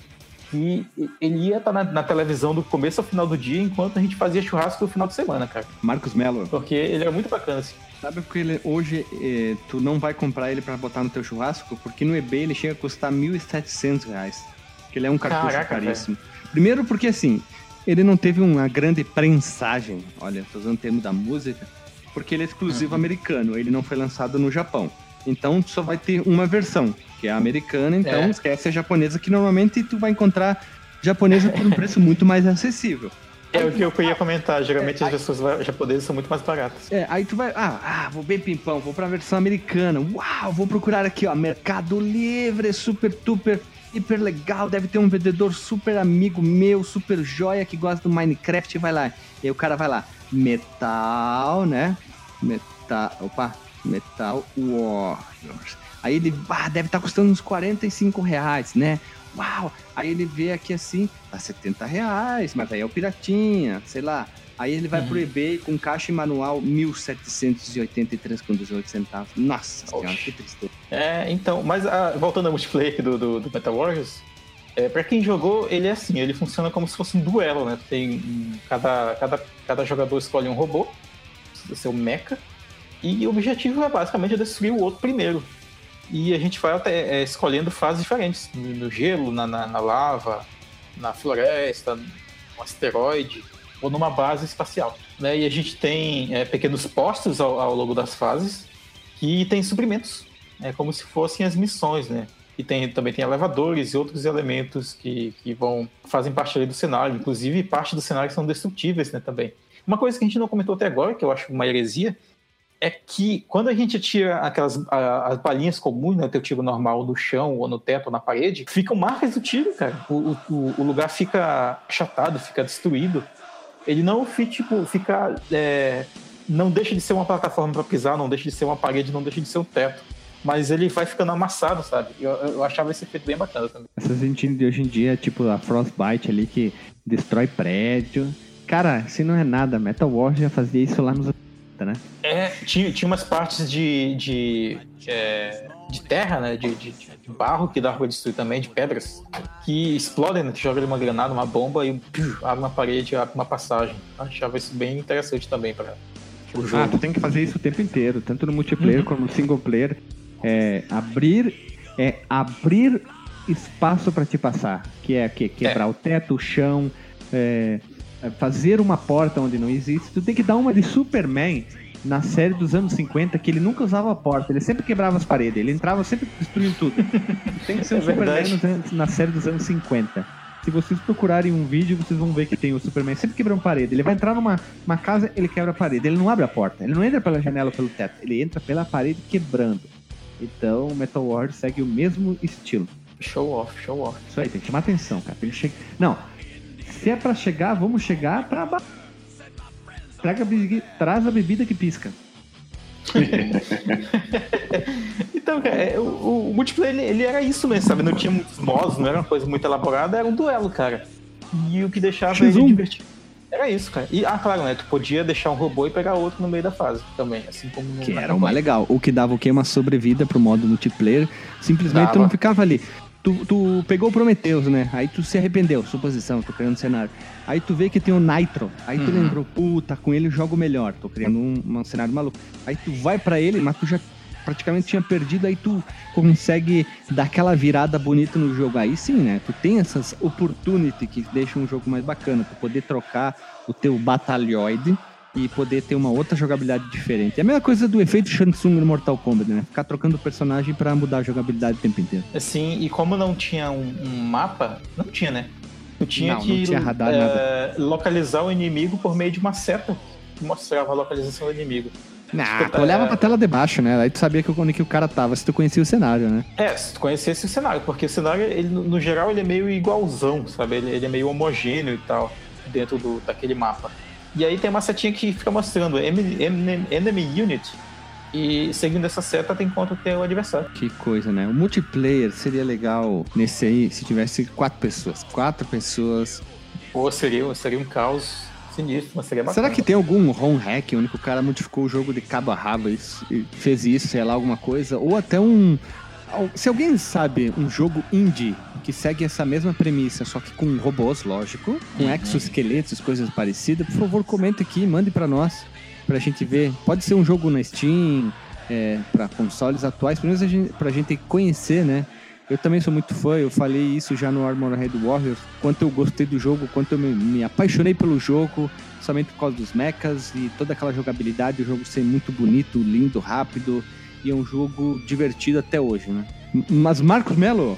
que ele ia estar na, na televisão do começo ao final do dia enquanto a gente fazia churrasco no final de semana, cara. Marcos Mello, Porque ele era muito bacana, assim. sabe porque ele, hoje eh, tu não vai comprar ele pra botar no teu churrasco? Porque no eBay ele chega a custar 1.700 reais. Que ele é um cartucho Caraca, caríssimo. Primeiro porque assim, ele não teve uma grande prensagem, olha, tô usando o termo da música, porque ele é exclusivo americano, ele não foi lançado no Japão. Então só vai ter uma versão, que é a americana, então É. esquece a japonesa, que normalmente tu vai encontrar japonesa por um preço muito mais acessível. É o que eu ia comentar. Geralmente as pessoas japonesas são muito mais baratas. É, aí tu vai, ah, ah, vou bem pimpão, vou pra versão americana. Uau, vou procurar aqui, ó, Mercado Livre, super, super, hiper legal. Deve ter um vendedor super amigo meu, super joia que gosta do Minecraft. Vai lá. E aí o cara vai lá, metal, né? Metal, opa, Metal Warriors. Aí ele, ah, deve estar custando uns 45 reais, né? Uau! Aí ele vê aqui assim, tá 70 reais, mas aí é o piratinha, sei lá. Aí ele vai Uhum. pro eBay com caixa e manual 1.783,18 centavos. Nossa senhora, Oxe. que tristeza. É, então, mas ah, voltando ao multiplayer do, do, do Metal Warriors, é, pra quem jogou, ele é assim, ele funciona como se fosse um duelo, né? Tem cada, cada, cada jogador escolhe um robô, seu mecha, e o objetivo é basicamente destruir o outro primeiro. E a gente vai até, é, escolhendo fases diferentes, no, gelo, na, na, na lava, na floresta, no asteroide. ou numa base espacial. Né? E a gente tem é, pequenos postos ao, ao longo das fases que tem suprimentos, é como se fossem as missões, né? E tem, também tem elevadores e outros elementos que, que vão fazem parte do cenário, inclusive parte do cenário são destrutíveis, né, também. Uma coisa que a gente não comentou até agora, que eu acho uma heresia, é que quando a gente tira aquelas a, as balinhas comuns, né, teu tiro normal no chão ou no teto ou na parede, ficam marcas do tiro, cara. O, o, o lugar fica achatado, fica destruído. Ele não fica, tipo, fica. É, não deixa de ser uma plataforma para pisar, não deixa de ser uma parede, não deixa de ser um teto mas ele vai ficando amassado, sabe? Eu, eu achava esse efeito bem bacana também. Essas engines de hoje em dia, tipo a Frostbite ali que destrói prédio. Cara, se não é nada, Metal War já fazia isso lá nos né? É, tinha, tinha umas partes de, de, é, de terra, né? De, de, de, barro que dava pra destruir também, de pedras, que explodem, né? Tu joga uma granada, uma bomba e piu, abre uma parede, abre uma passagem. Achava isso bem interessante também para o jogo. Ah, tu tem que fazer isso o tempo inteiro, tanto no multiplayer uhum. como no single player é, abrir é abrir espaço para te passar, que é que quebrar é. o teto, o chão, é, é, fazer uma porta onde não existe. Tu tem que dar uma de Superman na série dos anos 50 que ele nunca usava a porta, ele sempre quebrava as paredes, ele entrava sempre destruindo tudo. tem que ser o é Superman na série dos anos 50. Se vocês procurarem um vídeo, vocês vão ver que tem o Superman sempre quebrando parede. Ele vai entrar numa uma casa, ele quebra a parede. Ele não abre a porta, ele não entra pela janela ou pelo teto, ele entra pela parede quebrando. Então, Metal Ward segue o mesmo estilo. Show off, show off. Isso aí, tem que chamar atenção, cara. Ele chega... Não, se é pra chegar, vamos chegar pra. Traga a Traz a bebida que pisca. então, cara, é, o, o multiplayer ele, ele, era isso mesmo, sabe? Não tinha muitos modos, não era uma coisa muito elaborada, era um duelo, cara. E o que deixava X1. ele divertido. Era isso, cara. E, ah, claro, né? Tu podia deixar um robô e pegar outro no meio da fase também, assim como Que era o mais legal. O que dava o quê? Uma sobrevida pro modo multiplayer. Simplesmente dava. tu não ficava ali. Tu, tu pegou o Prometheus, né? Aí tu se arrependeu, suposição, tô criando um cenário. Aí tu vê que tem o Nitro. Aí tu uhum. lembrou, puta, com ele eu jogo melhor. Tô criando um, um cenário maluco. Aí tu vai para ele, mas tu já praticamente tinha perdido, aí tu consegue dar aquela virada bonita no jogo. Aí sim, né? Tu tem essas opportunity que deixam um jogo mais bacana. Tu poder trocar o teu batalhoide e poder ter uma outra jogabilidade diferente. É a mesma coisa do efeito Shansung no Mortal Kombat, né? Ficar trocando personagem para mudar a jogabilidade o tempo inteiro. Sim, e como não tinha um, um mapa, não tinha, né? Tu tinha não, que não tinha radar, é, localizar o inimigo por meio de uma seta que mostrava a localização do inimigo. Tipo, tu olhava é... pra tela de baixo, né? Aí tu sabia que onde que o cara tava, se tu conhecia o cenário, né? É, se tu conhecesse o cenário, porque o cenário, ele, no geral, ele é meio igualzão, sabe? Ele, ele é meio homogêneo e tal, dentro do, daquele mapa. E aí tem uma setinha que fica mostrando Enemy Unit, e seguindo essa seta tem conta o teu adversário. Que coisa, né? O multiplayer seria legal nesse aí se tivesse quatro pessoas. Quatro pessoas. Pô, seria, seria um caos Sinistro, mas seria bacana. Será que tem algum ROM hack onde o cara modificou o jogo de cabo a rabo e fez isso, sei lá, alguma coisa? Ou até um. Se alguém sabe um jogo indie que segue essa mesma premissa, só que com robôs, lógico, com uhum. exoesqueletos, coisas parecidas, por favor, comente aqui, mande para nós, pra gente ver. Pode ser um jogo na Steam, é, para consoles atuais, pelo menos a gente, pra gente conhecer, né? Eu também sou muito fã, eu falei isso já no Armored Warriors, quanto eu gostei do jogo, quanto eu me, me, apaixonei pelo jogo, somente por causa dos mechas e toda aquela jogabilidade, o jogo ser muito bonito, lindo, rápido, e é um jogo divertido até hoje, né? Mas Marcos Melo,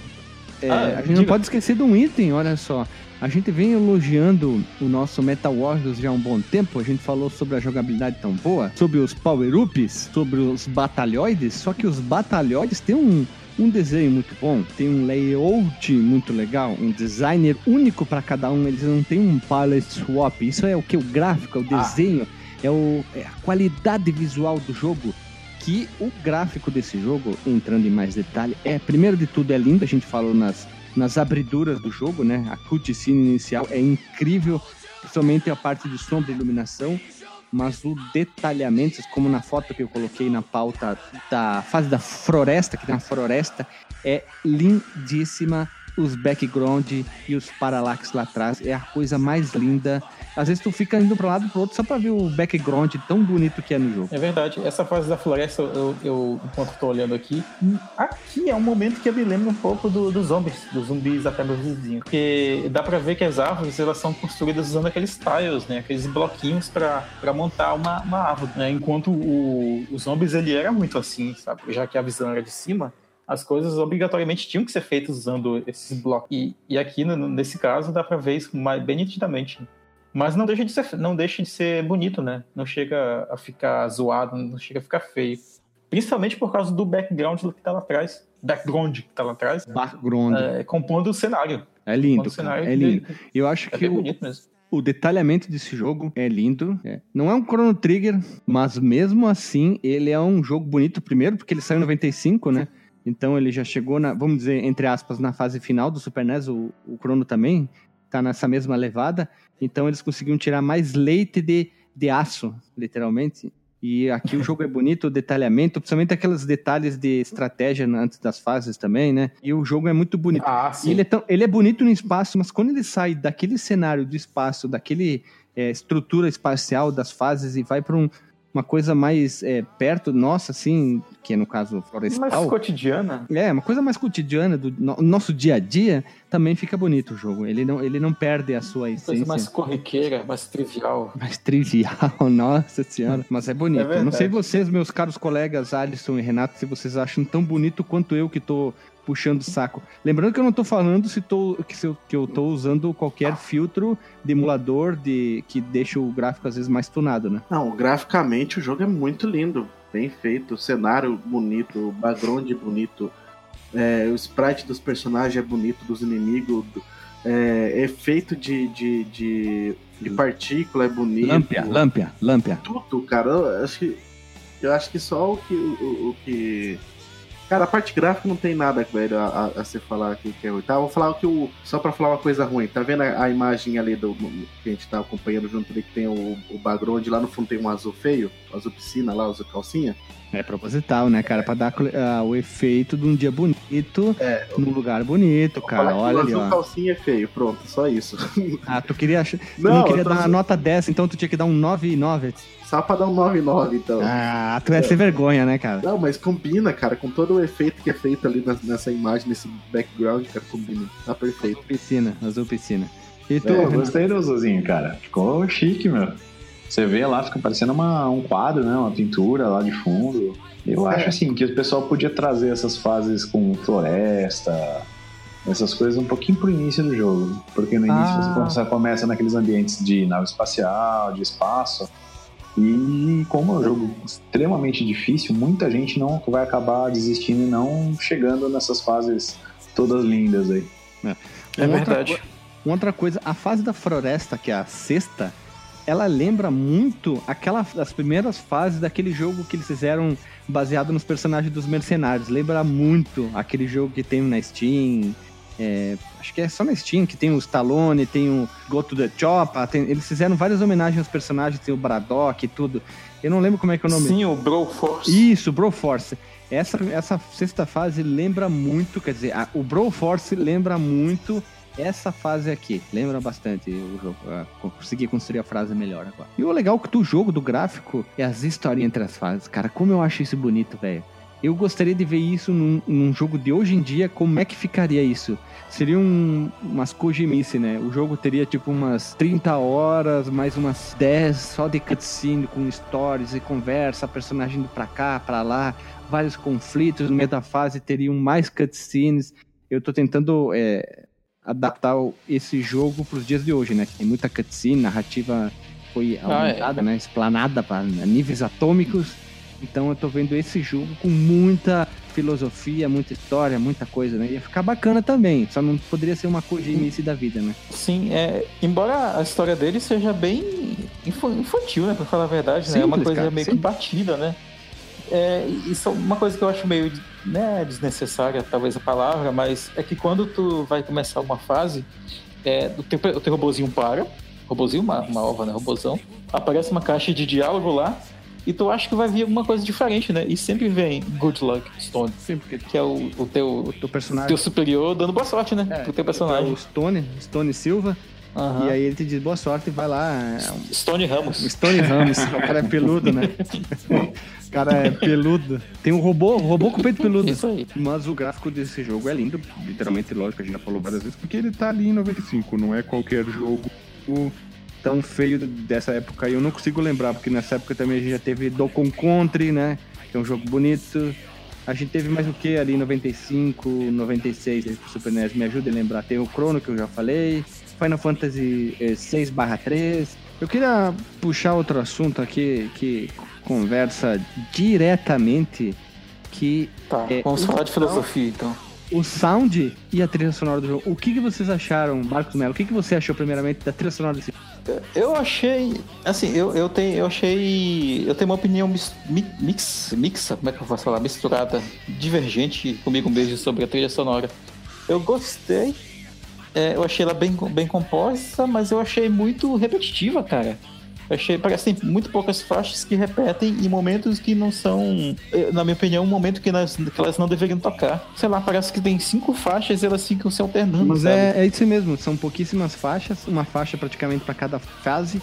é, ah, a gente diga. não pode esquecer de um item, olha só. A gente vem elogiando o nosso Metal Warriors já há um bom tempo. A gente falou sobre a jogabilidade tão boa, sobre os power-ups, sobre os batalhoides. Só que os batalhoides têm um, um desenho muito bom, tem um layout muito legal, um designer único para cada um, eles não tem um palette swap. Isso é o que? O gráfico, é o ah. desenho, ah. é, o, é a qualidade visual do jogo. Que o gráfico desse jogo, entrando em mais detalhe, é, primeiro de tudo, é lindo, a gente falou nas, nas abriduras do jogo, né? A cutscene inicial é incrível, principalmente a parte de sombra e iluminação mas o detalhamento, como na foto que eu coloquei na pauta da fase da floresta, que tem uma floresta, é lindíssima. Os background e os parallax lá atrás. É a coisa mais linda. Às vezes tu fica indo pra um lado e pro outro só pra ver o background tão bonito que é no jogo. É verdade. Essa fase da floresta, eu, eu enquanto tô olhando aqui, aqui é um momento que eu me lembro um pouco do- dos zombies, dos zumbis da Terra dos Vizinhos. Porque dá pra ver que as árvores, elas são construídas usando aqueles tiles, né? Aqueles bloquinhos pra montar uma, uma árvore, né? Enquanto o, os zombies, ele era muito assim, sabe? Já que a visão era de cima, as coisas obrigatoriamente tinham que ser feitas usando esses blocos. E, e aqui, no- nesse caso, dá pra ver isso mais, bem nitidamente. Mas não deixa de ser, não deixa de ser bonito, né? Não chega a ficar zoado, não chega a ficar feio. Principalmente por causa do background que tá lá atrás. Background que tá lá atrás. Background. É, compondo o cenário. É lindo, cenário É lindo. Eu acho É que o, bonito mesmo. o detalhamento desse jogo é lindo. É. Não é um Chrono Trigger, mas mesmo assim ele é um jogo bonito. Primeiro, porque ele saiu em 95, né? Então ele já chegou na, vamos dizer, entre aspas, na fase final do Super NES. O, o Chrono também tá nessa mesma levada. Então eles conseguiram tirar mais leite de, de aço, literalmente. E aqui o jogo é bonito, o detalhamento, principalmente aqueles detalhes de estratégia antes das fases também, né? E o jogo é muito bonito. Ah, sim. ele é, tão- ele é bonito no espaço, mas quando ele sai daquele cenário do espaço, daquele é, estrutura espacial das fases e vai para uma coisa mais é, perto, nossa, assim, que é no caso Mais florestal. cotidiana. É, uma coisa mais cotidiana do no- nosso dia a dia, também fica bonito o jogo. Ele não, ele não perde a sua Coisa essência. mais corriqueira, mais trivial. Mais trivial, nossa senhora. Mas é bonito. É não sei vocês, meus caros colegas Alisson e Renato, se vocês acham tão bonito quanto eu que tô puxando o saco. Lembrando que eu não tô falando se tô, que, se eu, que eu tô usando qualquer filtro de emulador de, que deixa o gráfico às vezes mais tunado, né? Não, graficamente o jogo é muito lindo. Bem feito, o cenário bonito, o background bonito, é, o sprite dos personagens é bonito, dos inimigos, do- é, efeito de, de, de, de partícula é bonito. Lâmpia, lâmpia, lâmpia. Tudo, cara. Eu acho que, eu acho que só o que. O, o que... Cara, a parte gráfica não tem nada, velho, a, a, a se falar que, que é ruim. Tá, vou falar que o. Só pra falar uma coisa ruim. Tá vendo a, a imagem ali do que a gente tá acompanhando junto ali, que tem o, o background lá no fundo tem um azul feio, azul piscina lá, azul calcinha? É proposital, né, cara? Pra dar ah, o efeito de um dia bonito, É. num lugar bonito, cara. Olha o ali, azul ó. calcinha é feio, pronto, só isso. Ah, tu queria, ach- tu Não, não queria tô dar uma nota 10, então tu tinha que dar um 9,9. Só pra dar um 9,9 então. Ah, tu é sem vergonha, né, cara? Não, mas combina, cara, com todo o efeito que é feito ali nessa imagem, nesse background, cara, combina. Tá perfeito. Piscina, azul piscina. E tu, É, eu gostei do azulzinho, cara. Ficou chique, meu. Você vê lá, fica parecendo uma, um quadro, né? Uma pintura lá de fundo. Eu É. acho assim que o pessoal podia trazer essas fases com floresta, essas coisas um pouquinho pro início do jogo. Porque no início Ah. você começa, começa naqueles ambientes de nave espacial, de espaço. E como é um jogo extremamente difícil, muita gente não vai acabar desistindo e não chegando nessas fases todas lindas aí. É outra verdade. co- Uma outra coisa, a fase da floresta, que é a sexta, ela lembra muito aquela das primeiras fases daquele jogo que eles fizeram baseado nos personagens dos mercenários. Lembra muito aquele jogo que tem na Steam. é, acho que é só na Steam, que tem o Stallone, tem o Go to the Choppa, tem- eles fizeram várias homenagens aos personagens, tem o Braddock e tudo. Eu não lembro como é que é o nome. Sim, o Broforce. Isso, Broforce. Essa, essa sexta fase lembra muito, quer dizer, a- o Broforce lembra muito essa fase aqui. Lembra bastante o jogo. Ah, consegui construir a frase melhor agora. E o legal que do jogo, do gráfico, é as histórias entre as fases. Cara, como eu acho isso bonito, velho. Eu gostaria de ver isso num, num jogo de hoje em dia. Como é que ficaria isso? Seria um, umas Kojimice, né? O jogo teria tipo umas 30 horas, mais umas 10 só de cutscene com stories e conversa, personagem indo pra cá, pra lá, vários conflitos no meio da fase, teriam mais cutscenes. Eu tô tentando é, adaptar esse jogo pros dias de hoje, né? Que tem muita cutscene, narrativa foi Ah, é. aumentada, né? Explanada para níveis atômicos. Então eu tô vendo esse jogo com muita filosofia, muita história, muita coisa, né? Ia ficar bacana também, só não poderia ser uma Kojimice da vida, né? Sim, é, embora a história dele seja bem infantil, né? Pra falar a verdade, né? É uma Simples, coisa cara, meio que simples. batida, né? É, isso é uma coisa que eu acho meio né, desnecessária, talvez a palavra, mas é que quando tu vai começar uma fase, é, o, teu, o teu robozinho para, robozinho, uma, uma ova, né? Robozão, aparece uma caixa de diálogo lá, e tu acha que vai vir alguma coisa diferente, né? E sempre vem Good Luck Stone, Sim, porque que é o, o teu, o teu personagem. teu superior dando boa sorte, né? é, pro teu é personagem. o Stone, Stone Silva. Aham. E aí ele te diz boa sorte e vai lá. Stone Ramos. Stone Ramos. o cara é peludo, né? o cara é peludo. Tem um robô, um robô com peito peludo. Isso aí. Mas o gráfico desse jogo é lindo, literalmente, lógico, a gente já falou várias vezes, porque ele tá ali em 95, não é qualquer jogo tão feio dessa época. E eu não consigo lembrar, porque nessa época também a gente já teve Dokkan Country, né? Que é um jogo bonito. A gente teve mais o que ali em 95, 96, aí pro Super NES, me ajuda a lembrar. Tem o Chrono, que eu já falei, Final Fantasy eh, 6 3. Eu queria puxar outro assunto aqui que conversa diretamente que Tá, É, vamos falar de filosofia então. o sound e a trilha sonora do jogo. O que, que vocês acharam, Marcos Melo? O que, que você achou primeiramente da trilha sonora desse jogo? Eu achei, assim, eu, eu tenho, eu achei, eu tenho uma opinião mis, mi- mix, mixa, como é que eu posso falar, misturada, divergente comigo mesmo sobre a trilha sonora. Eu gostei, é, eu achei ela bem, bem composta, mas eu achei muito repetitiva, cara. Eu achei, parecem muito poucas faixas que repetem em momentos que não são, eh, na minha opinião, um momento que, nós, que elas não deveriam tocar. Sei lá, parece que tem cinco faixas e elas ficam se alternando, Mas sabe? é, é isso mesmo, são pouquíssimas faixas, uma faixa praticamente para cada fase.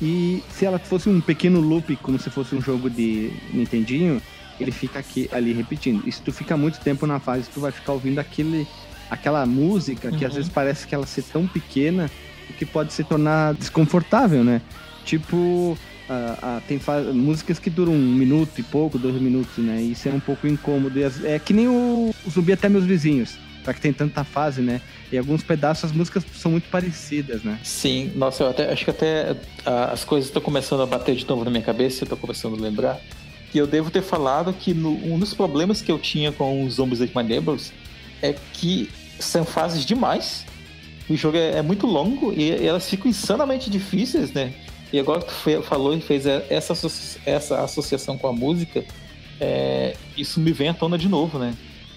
E se ela fosse um pequeno loop, como se fosse um jogo de Nintendinho, ele fica aqui ali repetindo. E se tu fica muito tempo na fase, tu vai ficar ouvindo aquele, aquela música que às Uhum. vezes parece que ela ser tão pequena que pode se tornar desconfortável, né? Tipo, ah, tem músicas que duram um minuto e pouco, dois minutos, né? E isso é um pouco incômodo. As- é que nem o, o Zumbi Até Meus Vizinhos, já que tem tanta fase, né? E alguns pedaços as músicas são muito parecidas, né? Sim, nossa, eu até, acho que até as coisas estão começando a bater de novo na minha cabeça, eu tô começando a lembrar. E eu devo ter falado que no- um dos problemas que eu tinha com os Zombies Ate My Neighbors é que são fases demais. O jogo é, é muito longo e, e elas ficam insanamente difíceis, né? E agora que tu falou e fez essa, associ- essa associação com a música, é, isso me vem à tona de novo, né?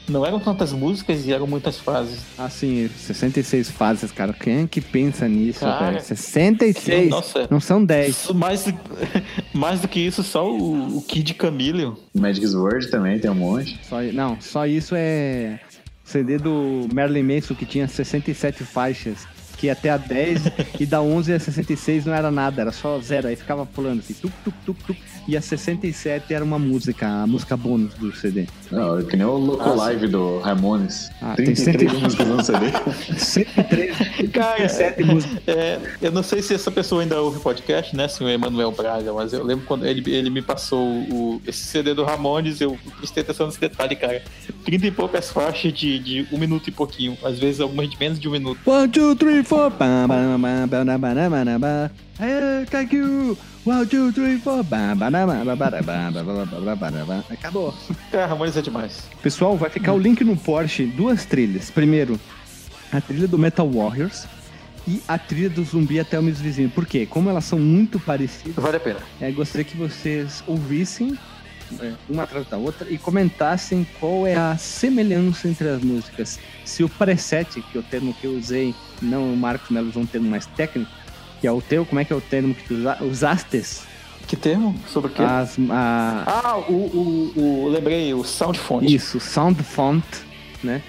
Não eram tantas músicas e eram muitas fases. Assim, 66 fases, cara. Quem é que pensa nisso, Cara, velho? 66! Nossa, Não são 10. Isso, mais, mais do que isso, só o, o Kid Camille. Magic's Word também tem um monte. Só, não, só isso é CD do Marilyn Manson que tinha 67 faixas, que ia até a 10 e da 11 a 66 não era nada, era só zero, aí ficava pulando assim, tuc, tuc, tuc, tuc, e a 67 era uma música, a música bônus do CD. Não, é que nem o Loco Live do Ramones. Ah, tem 33 cento- músicas no CD. 103, Cara, 37 músicas. É, eu não sei se essa pessoa ainda ouve podcast, né, senhor Emanuel Braga, mas eu lembro quando ele, ele me passou o, esse CD do Ramones, eu prestei atenção nesse detalhe, cara. 30 e poucas faixas de, de um minuto e pouquinho, às vezes algumas de menos de um minuto. One, two, three, four. Caiu. One, two, three, four. Acabou. É, harmoniza demais. Pessoal, vai ficar o link no Porsche. Duas trilhas. Primeiro, a trilha do Metal Warriors e a trilha do zumbi até o meus vizinhos. Por quê? Como elas são muito parecidas. Vale a pena. É, gostaria que vocês ouvissem uma atrás da outra e comentassem qual é a semelhança entre as músicas. Se o preset, que é o termo que eu usei, não o Marcos Melo usou um termo mais técnico, que é o teu, como é que é o termo que tu usa, usastes? Que termo? Sobre o quê? As, a, Ah, o, o, o- lembrei, o Sound Font. Isso, Sound Font, né?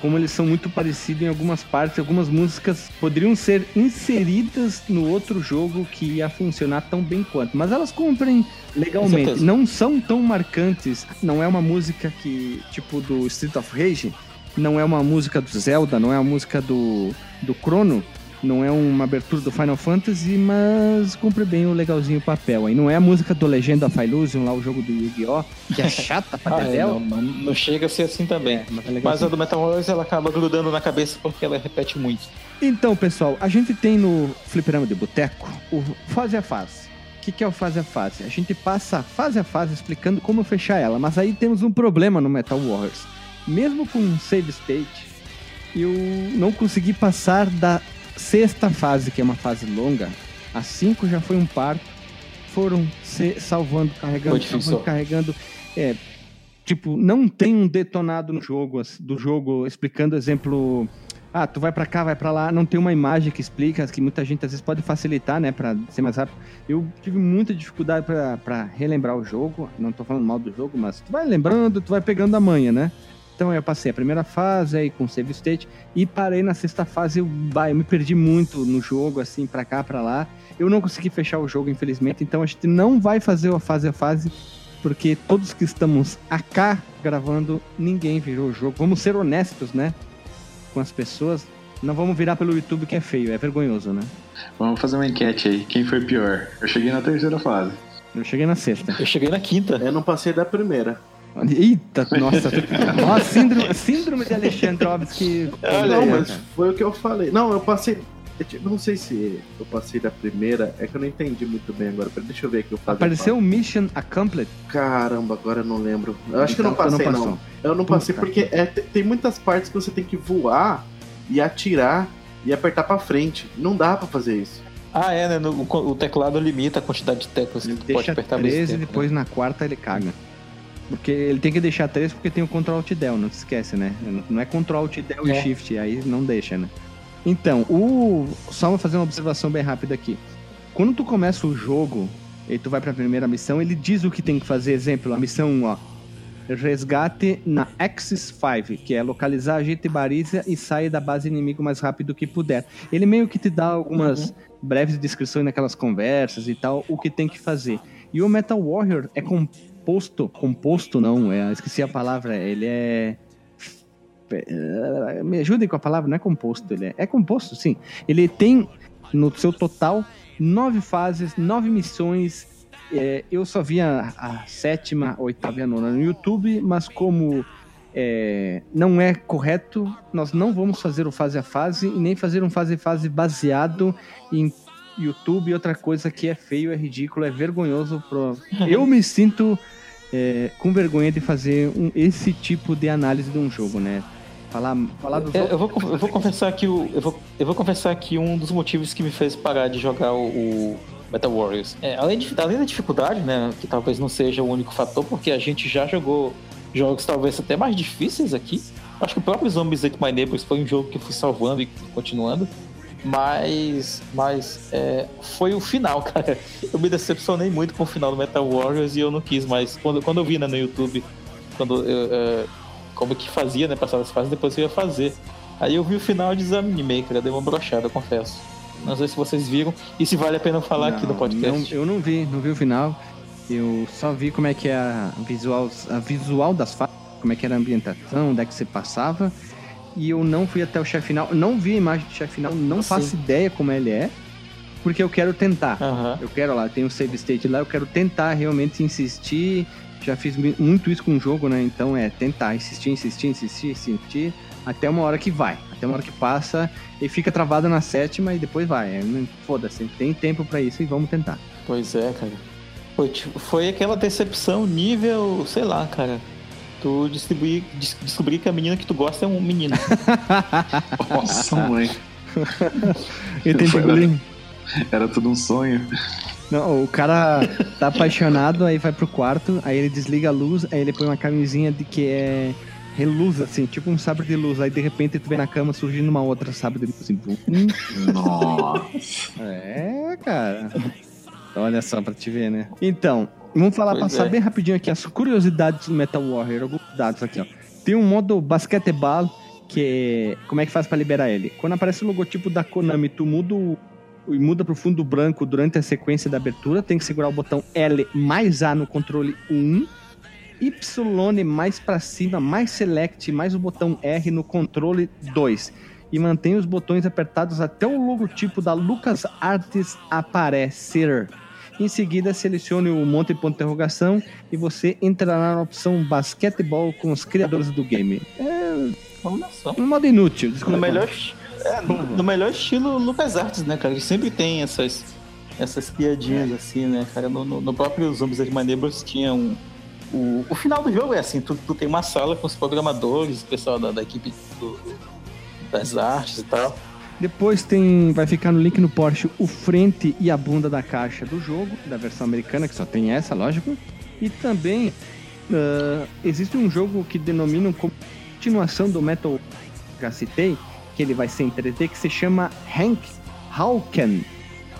Como eles são muito parecidos em algumas partes, algumas músicas poderiam ser inseridas no outro jogo que ia funcionar tão bem quanto. Mas elas cumprem legalmente. Não são tão marcantes. Não é uma música que, tipo, do Street of Rage. Não é uma música do Zelda, não é uma música do, do Chrono. Não é uma abertura do Final Fantasy, mas cumpre bem o legalzinho papel. aí não é a música do Legend of Illusion, lá o jogo do Yu-Gi-Oh! Que é chata pra Ah, é, não, não, não chega a ser assim também. É, mas é Mas a do Metal Warriors ela acaba grudando na cabeça porque ela repete muito. Então, pessoal, a gente tem no Fliperama de Boteco o fase a fase. O que, que é o fase a fase? A gente passa fase a fase explicando como fechar ela, mas aí temos um problema no Metal Warriors. Mesmo com um save state, eu não consegui passar da sexta fase, que é uma fase longa. A 5 já foi um parto. Foram se salvando, carregando, salvando, carregando. É, tipo, não tem um detonado no jogo, do jogo, explicando exemplo Ah, tu vai pra cá, vai pra lá, não tem uma imagem que explica, que muita gente às vezes pode facilitar, né, pra ser mais rápido. Eu tive muita dificuldade pra, pra relembrar o jogo, não tô falando mal do jogo, mas tu vai lembrando, tu vai pegando a manha, né? Então eu passei a primeira fase aí com save state e parei na sexta fase, eu, bah, eu me perdi muito no jogo, assim, pra cá, pra lá. Eu não consegui fechar o jogo, infelizmente, então a gente não vai fazer a fase a fase, porque todos que estamos acá gravando, ninguém virou o jogo. Vamos ser honestos, né? Com as pessoas. Não vamos virar pelo YouTube que é feio, é vergonhoso, né? Vamos fazer uma enquete aí. Quem foi pior? Eu cheguei na terceira fase. Eu cheguei na sexta. Eu cheguei na quinta. Eu não passei da primeira. Eita, nossa. Ó, síndrome, síndrome de Alexandrovski. não, É, mas cara. foi o que eu falei. Não, eu passei. eu Não sei se eu passei da primeira. É que eu não entendi muito bem agora. Deixa eu ver aqui o fase. Apareceu o Mission Accomplished. Caramba, agora eu não lembro. Eu acho que eu não Então, não passei, não. passou. Eu não passei Puta. porque é, te- tem muitas partes que você tem que voar e atirar e apertar pra frente. Não dá pra fazer isso. Ah, é, né? no- o, o teclado limita a quantidade de teclas que Ele tu pode deixa apertar ao mesmo 13 e né? depois na quarta ele caga. Porque ele tem que deixar 3 porque tem o Ctrl Alt Del, não se esquece, né? Não é Ctrl Alt Del É. e Shift, aí não deixa, né? Então, o só vou fazer uma observação bem rápida aqui. Quando tu começa o jogo e tu vai pra primeira missão, ele diz o que tem que fazer. Exemplo, a missão 1, ó. Resgate na Axis 5, que é localizar, ajeite baliza e saia da base inimigo o mais rápido que puder. Ele meio que te dá algumas breves descrições naquelas conversas e tal, o que tem que fazer. E o Metal Warrior é composto, composto não, é, esqueci a palavra, ele é me ajudem com a palavra, não é composto, ele é, é composto, sim. Ele tem no seu total nove fases, nove missões. É, eu só vi a, a sétima, oitava e a nona no YouTube, mas como é, não é correto, nós não vamos fazer o fase a fase e nem fazer um fase a fase baseado em YouTube e outra coisa que é feio, é ridículo, é vergonhoso. Pro... Eu me sinto é, com vergonha de fazer um- esse tipo de análise de um jogo, né? Falar, falar do É, eu, vou, eu vou confessar que o, eu vou, eu vou confessar que um dos motivos que me fez parar de jogar o, o Metal Warriors, é, além, de, além da dificuldade, né, que talvez não seja o único fator, porque a gente já jogou jogos talvez até mais difíceis aqui. Acho que o próprio Zombies Ate My Neighbors foi um jogo que eu fui salvando e continuando. Mas, mas é, foi o final, cara. Eu me decepcionei muito com o final do Metal Warriors e eu não quis mais. Quando, quando eu vi né, no YouTube, quando eu, é, como que fazia, né? Passava as fases, depois eu ia fazer. Aí eu vi o final e desanimei, cara. Deu uma brochada, confesso. Não sei se vocês viram e se vale a pena falar aqui no Não, podcast. não- eu não vi, não vi o final. Eu só vi como é que é a visual, a visual das fases, como é que era a ambientação, onde é que você passava. E eu não fui até o chefe final, não vi a imagem do chefe final, não Sim. faço ideia como ele é, porque eu quero tentar. Aham. Eu quero lá, tem o save state lá, eu quero tentar realmente insistir. Já fiz mu- muito isso com o jogo, né? Então é tentar, insistir, insistir, insistir, insistir, até uma hora que vai. Até uma hora que passa e fica travado na sétima e depois vai. É, não- Foda-se, tem tempo pra isso e vamos tentar. Pois é, cara. Foi, tipo, foi aquela decepção nível, sei lá, cara. Tu distribuir, des- descobrir que a menina que tu gosta é um menino. Nossa, mãe. Foi, engolir. Era tudo um sonho. Não, o cara tá apaixonado, aí vai pro quarto, aí ele desliga a luz, aí ele põe uma camisinha de que é reluz, assim, tipo um sabre de luz. Aí de repente tu vê na cama surgindo uma outra sabre de luz, assim. pum. Nossa. É, cara. Olha só pra te ver, né? Então, vamos falar, Pois passar é. bem rapidinho aqui as curiosidades do Metal Warrior, alguns dados aqui, ó. Tem um modo basquetebol que é... Como é que faz pra liberar ele? Quando aparece o logotipo da Konami, tu muda o e muda pro fundo branco durante a sequência da abertura, tem que segurar o botão L mais A no controle 1, Y mais pra cima, mais Select, mais o botão R no controle 2. E mantém os botões apertados até o logotipo da Lucas Arts aparecer. Em seguida, selecione o monte de ponto de interrogação e você entrará na opção basquetebol com os criadores do game. É Olha só. um modo inútil, desculpa. No melhor, é, no, no melhor estilo Lucas Arts, né, cara? Que sempre tem essas, essas piadinhas assim, né, cara? No, no, no próprio Zombies My Neighbors tinha um. O, o final do jogo é assim: tu, tu tem uma sala com os programadores, o pessoal da, da equipe do- das artes e tal. Depois tem, vai ficar no link no Porsche o frente e a bunda da caixa do jogo, da versão americana, que só tem essa, lógico. E também ah, existe um jogo que denominam como continuação do Metal eu citei, que ele vai ser em 3D, que se chama Hank Hawken.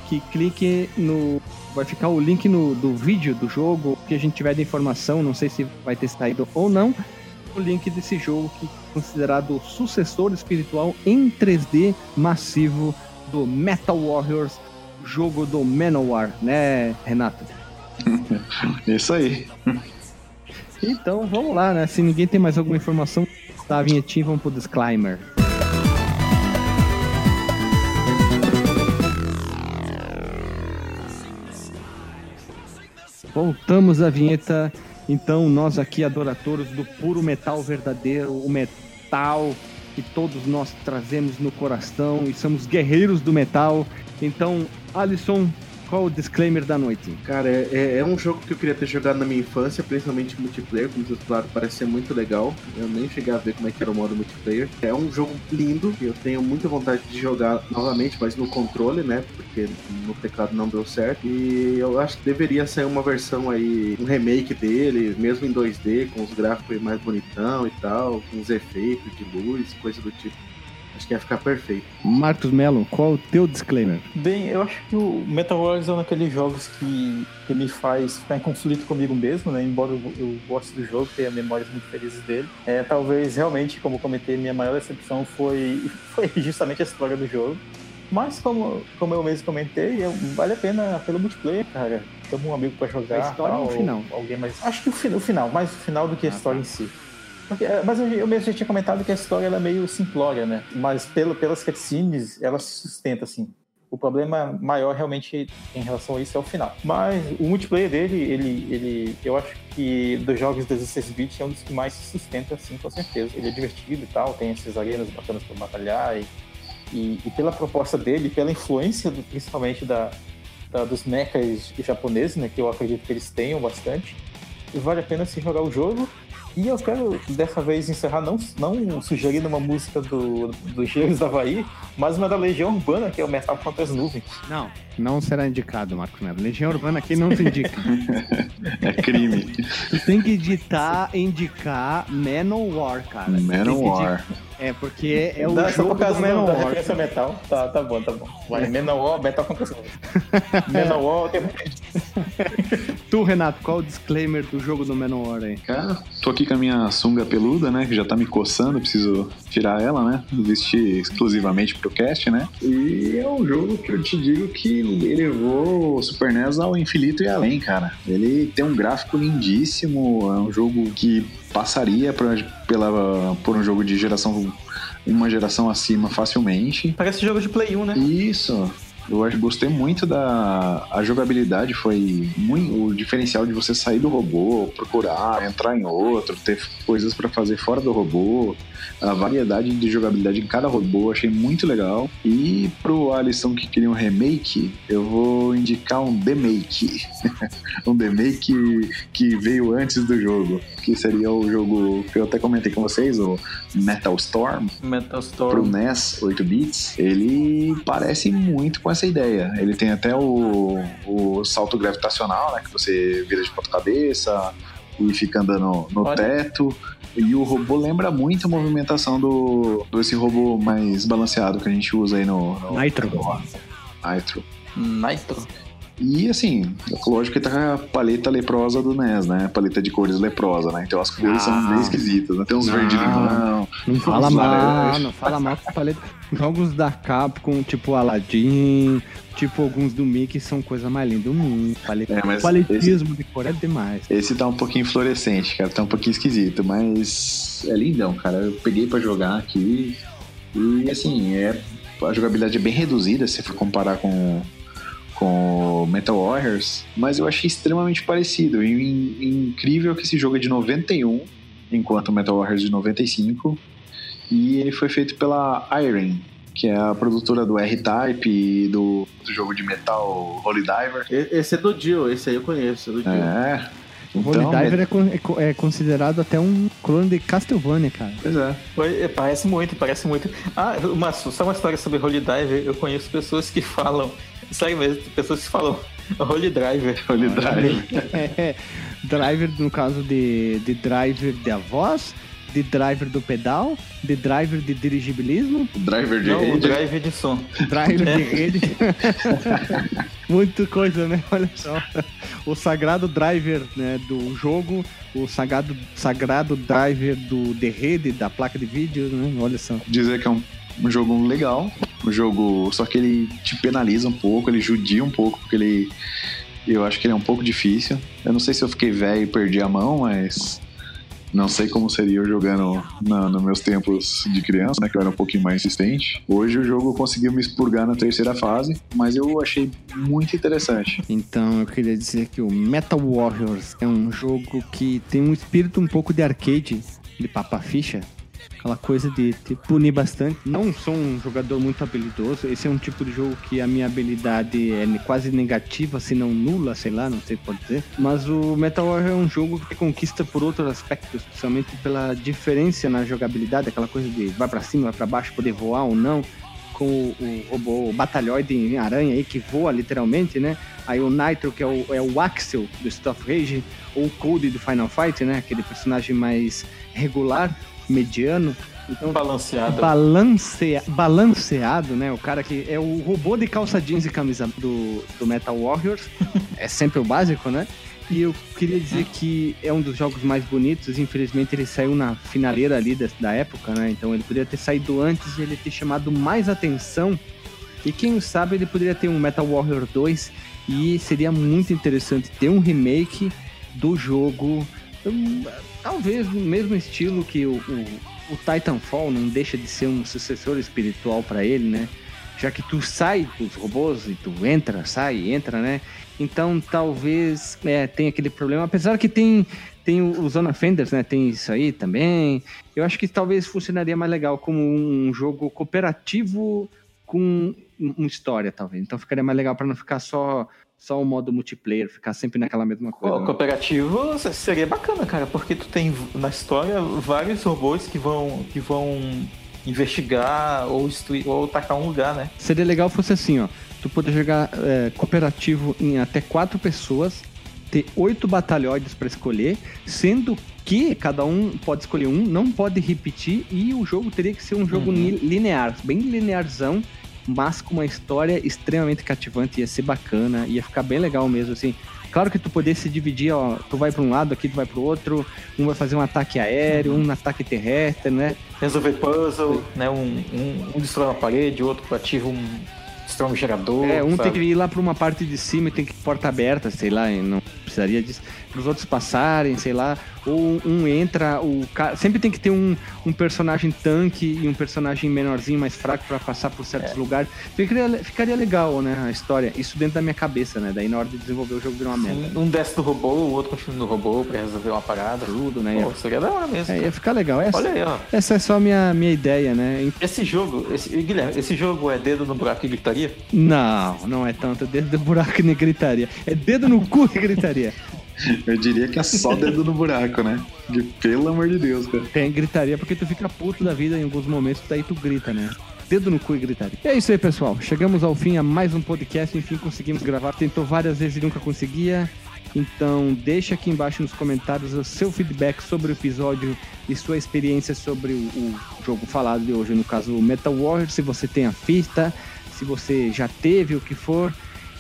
Que clique no. Vai ficar o link no, do vídeo do jogo, que a gente tiver de informação, não sei se vai ter saído ou não. O link desse jogo que é considerado o sucessor espiritual em 3D massivo do Metal Warriors, jogo do Manowar, né, Renato? Isso aí. Então vamos lá, né? Se ninguém tem mais alguma informação, tá a vinhetinha, vamos pro disclaimer. Voltamos à vinheta. Então, nós aqui, adoradores do puro metal verdadeiro, o metal que todos nós trazemos no coração e somos guerreiros do metal. Então, Alisson, qual o disclaimer da noite? Cara, é, é- um jogo que eu queria ter jogado na minha infância, principalmente multiplayer, como vocês falaram, parece ser muito legal. Eu nem cheguei a ver como é que era o modo multiplayer. É um jogo lindo, eu tenho muita vontade de jogar novamente, mas no controle, né? Porque no teclado não deu certo. E eu acho que deveria sair uma versão aí, um remake dele, mesmo em 2D, com os gráficos mais bonitão e tal, com os efeitos de luz, coisa do tipo. Acho que ia ficar perfeito. Marcos Melo, qual o teu disclaimer? Bem, eu acho que o Metal Warriors é um daqueles jogos que, que me faz ficar em conflito comigo mesmo, né? Embora eu, eu goste do jogo, tenha memórias muito felizes dele. É, talvez realmente, como comentei, minha maior decepção foi, foi justamente a história do jogo. Mas como, como eu mesmo comentei, eu- vale a pena pelo multiplayer, cara. Chama um amigo pra jogar. A história ou o tal, final? Alguém mais. Acho que o, fi- o final, mais o final do que a história em si. Porque, é, mas eu, mesmo já tinha comentado que a história é meio simplória, né? Mas pelo, pelas cutscenes, ela se sustenta, assim. O problema maior realmente em relação a isso é o final. Mas o multiplayer dele, ele, ele eu acho que dos jogos 16 bits é um dos que mais se sustenta, assim, com certeza. Ele é divertido e tal, tem essas arenas bacanas para batalhar e, e, e pela proposta dele, pela influência do- principalmente da, da- dos mechas japoneses, né, que eu acredito que eles tenham bastante, vale a pena se jogar o jogo. E eu quero dessa vez encerrar não, não sugerindo uma música do, dos Gêmeos da Havaí, mas uma da Legião Urbana, que é o Metal contra as Nuvens. Não, não será indicado, Marcos Melo. Legião Urbana aqui não se indica. É crime. tu tem que editar, indicar Manowar, cara. Tu tem que Manowar. É, porque é o Dá- só jogo por causa do da- metal. Tá, tá bom, tá bom. Vai, Manowar, Metal contra. Manowar, tem... Tu, Renato, qual o disclaimer do jogo do Manowar aí? Cara, tô aqui com a minha sunga peluda, né? Que já tá me coçando, preciso tirar ela, né? Vestir exclusivamente pro cast, né? E é um jogo que eu te digo que ele levou o Super NES ao infinito e além, cara. Ele tem um gráfico lindíssimo, é um jogo que passaria pra, pela, por um jogo de geração, uma geração acima facilmente. Parece jogo de Play 1, né? Isso. Eu acho, gostei muito da a jogabilidade, foi muito o diferencial de você sair do robô, procurar, entrar em outro, ter coisas pra fazer fora do robô, a variedade de jogabilidade em cada robô, achei muito legal. E pro Alisson que queria um remake, eu vou indicar um demake. um demake que veio antes do jogo, que seria o jogo que eu até comentei com vocês, o Metal Storm Metal pro Storm. NES 8 bits, ele parece muito com essa ideia. Ele tem até o, o salto gravitacional, né? Que você vira de ponta cabeça e fica andando no Olha. teto. E o robô lembra muito a movimentação do desse robô mais balanceado que a gente usa aí no, no Nitro. Nitro. Nitro. E assim, lógico que tá com a paleta leprosa do NES, né? Paleta de cores leprosa, né? Então as cores são Ah. bem esquisitas, né? Tem uns Não. verde limão. Não fala mal, não fala mal com paleta. Jogos da Capcom, tipo Aladdin, tipo alguns do Mickey, são coisa mais linda do mundo. Paleta, É, mas paletismo de cor é demais. Esse tá um pouquinho fluorescente, cara, tá um pouquinho esquisito, mas é lindão, cara. Eu peguei pra jogar aqui e assim, é a jogabilidade é bem reduzida se for comparar com com Metal Warriors, mas eu achei extremamente parecido. E in- incrível que esse jogo é de 91, enquanto Metal Warriors é de 95, e ele foi feito pela Iron, que é a produtora do R-Type e do, do jogo de metal Holy Diver. E- Esse é do Dio, esse aí eu conheço, é do Dio. É. O Holy Diver é, é co- é considerado até um clone de Castlevania, cara. Pois é. Foi- é, Parece muito, parece muito. Ah, uma, só uma história sobre Holy Diver. Eu conheço pessoas que falam, sério mesmo, pessoas que falam Holy Driver. Holy Diver. É, driver, no caso de, de driver de a voz, de driver do pedal, de driver de dirigibilismo, Driver de Não, rede. drive de som. driver de rede. Muita coisa, né? Olha só. O sagrado driver né, do jogo, o sagrado, sagrado driver do de rede, da placa de vídeo, né? Olha só. Dizer que é um, um jogo legal. Um jogo. Só que ele te penaliza um pouco, ele judia um pouco, porque ele. Eu acho que ele é um pouco difícil. Eu não sei se eu fiquei velho e perdi a mão, mas. Não sei como seria eu jogando na, nos meus tempos de criança, né? Que eu era um pouquinho mais insistente. Hoje o jogo conseguiu me expurgar na terceira fase, mas eu achei muito interessante. Então eu queria dizer que o Metal Warriors é um jogo que tem um espírito um pouco de arcade, de papa ficha. Aquela coisa de te punir bastante. Não sou um jogador muito habilidoso. Esse é um tipo de jogo que a minha habilidade é quase negativa, se não nula, sei lá, não sei pode dizer. Mas o Metal Warrior é um jogo que conquista por outros aspectos, principalmente pela diferença na jogabilidade, aquela coisa de vai pra cima, vai pra baixo, poder voar ou não com o, o robô o batalhoide em aranha aí que voa literalmente, né? Aí o Nitro, que é o, é o Axel do Stuff Rage, ou o Cody do Final Fight, né? Aquele personagem mais regular, mediano. Então, Balanceado. balancea, balanceado, né? O cara que é o robô de calça jeans e camisa do, do Metal Warriors. é sempre o básico, né? E eu queria dizer que é um dos jogos mais bonitos. Infelizmente, ele saiu na finaleira ali da, da época, né? Então, ele poderia ter saído antes e ele ter chamado mais atenção. E quem sabe ele poderia ter um Metal Warrior 2 e seria muito interessante ter um remake do jogo. Talvez no mesmo estilo que o, o, o Titanfall não deixa de ser um sucessor espiritual para ele, né? Já que tu sai dos robôs e tu entra, sai, entra, né? Então talvez é, tenha aquele problema, apesar que tem tem o Zona Fenders, né? Tem isso aí também. Eu acho que talvez funcionaria mais legal como um jogo cooperativo com um- uma história, talvez. Então ficaria mais legal para não ficar só só o modo multiplayer, ficar sempre naquela mesma coisa. Pô, né? cooperativo seria bacana, cara, porque tu tem na história vários robôs que vão, que vão investigar ou, destruir, ou atacar um lugar, né? Seria legal fosse assim, ó. Tu poder jogar é, cooperativo em até quatro pessoas, ter oito batalhões para escolher, sendo que cada um pode escolher um, não pode repetir e o jogo teria que ser um jogo Uhum. linear, bem linearzão, mas com uma história extremamente cativante, ia ser bacana, ia ficar bem legal mesmo, assim. Claro que tu poder se dividir, ó, tu vai para um lado, aqui tu vai para o outro, um vai fazer um ataque aéreo, um ataque terrestre, né? Resolver puzzle, né? Um, um, um destrói uma parede, o outro ativa um. destrói um gerador. É, um sabe? tem que ir lá pra uma parte de cima e tem que porta aberta, sei lá, não precisaria disso. Para os outros passarem, sei lá. Ou um entra, o cara. Sempre tem que ter um, um personagem tanque e um personagem menorzinho, mais fraco pra passar por certos É. lugares. Ficaria, ficaria legal, né? A história. Isso dentro da minha cabeça, né? Daí na hora de desenvolver o jogo virou uma merda. Um, um desce do robô, o outro continua no robô pra resolver uma parada. Tudo, né? Pô, seria da hora mesmo. É, ia ficar legal. Essa, Olha aí, ó. essa é só a minha, minha ideia, né? Esse jogo, esse, Guilherme, esse jogo é dedo no buraco e gritaria? Não, não é tanto dedo do buraco e gritaria. É dedo no cu e gritaria. Eu diria que é só dedo no buraco, né? De, pelo amor de Deus, cara. Tem gritaria porque tu fica puto da vida em alguns momentos, daí tu grita, né? Dedo no cu e gritaria. E é isso aí, pessoal. Chegamos ao fim a mais um podcast. Enfim, conseguimos gravar. Tentou várias vezes e nunca conseguia. Então, deixa aqui embaixo nos comentários o seu feedback sobre o episódio e sua experiência sobre o, o jogo falado de hoje, no caso Metal Warrior, se você tem a fita, se você já teve o que for,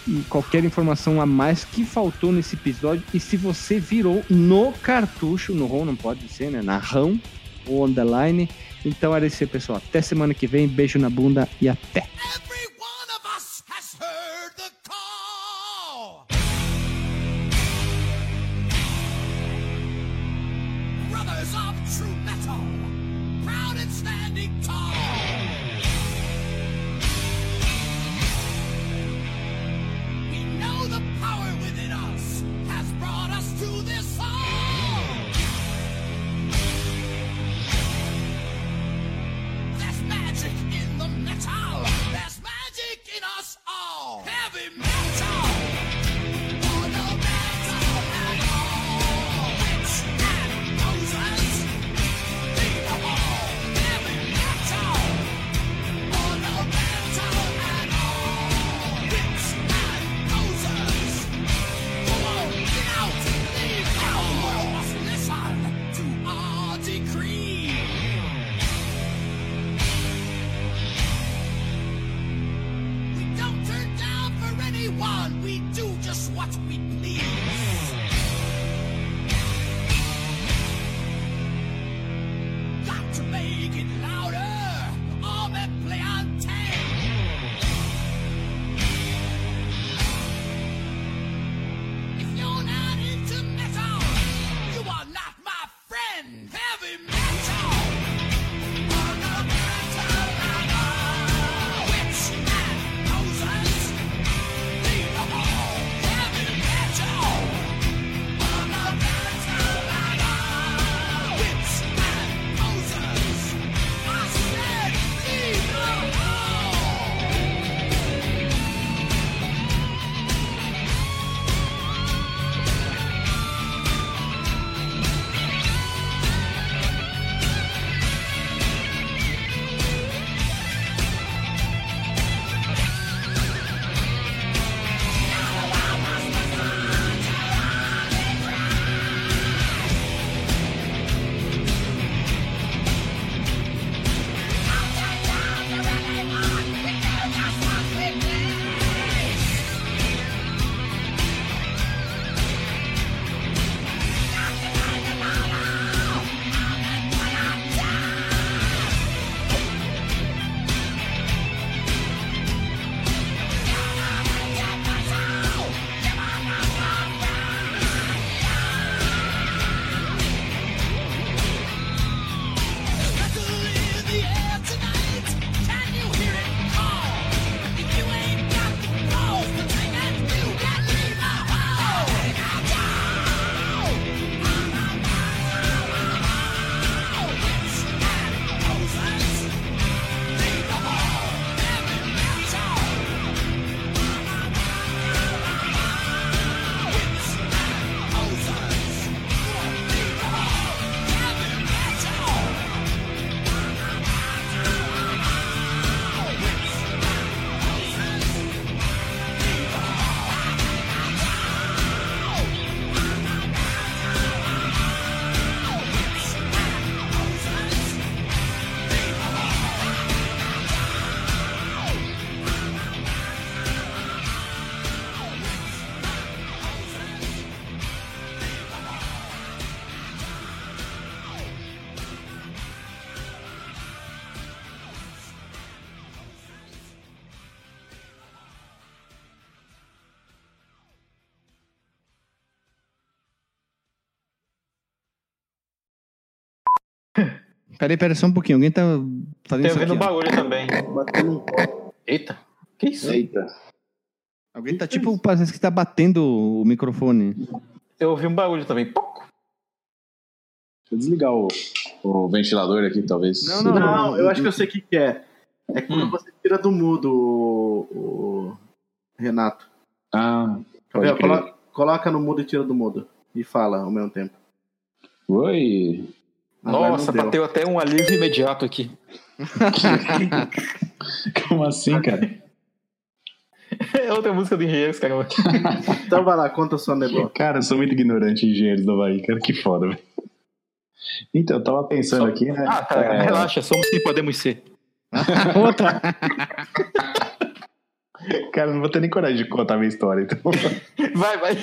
e qualquer informação a mais que faltou nesse episódio, e se você virou no cartucho, no ROM não pode ser, né? Na RAM ou on the line. Então era isso aí, pessoal. Até semana que vem, beijo na bunda e até. Of true metal, proud and standing tall. Metal. There's magic in us all. Heavy metal. One, we do just what we Peraí, peraí, só um pouquinho. Alguém tá fazendo Tem isso ouvindo um bagulho também. Um. Eita, que isso? Eita. Alguém tá tipo, parece que tá batendo o microfone. Eu ouvi um bagulho também. Poc. Deixa eu desligar o, o ventilador aqui, talvez. Não, não, Não, eu acho que eu sei o que, que é. É quando Hum. você tira do mudo o, o Renato. Ah, pode Gabriel, crer. colo- coloca no mudo e tira do mudo. E fala ao mesmo tempo. Oi. Agora Nossa, bateu até um alívio imediato aqui. Como assim, cara? É outra música do Engenheiros, caramba. Então vai lá, conta sua negócio. Cara, eu sou muito ignorante em engenheiros do Havaí, cara, que foda, velho. Então, eu tava pensando aqui, né? Ah, cara, é, relaxa, somos quem podemos ser. Outra. cara, eu não vou ter nem coragem de contar a minha história, então. Vai, vai.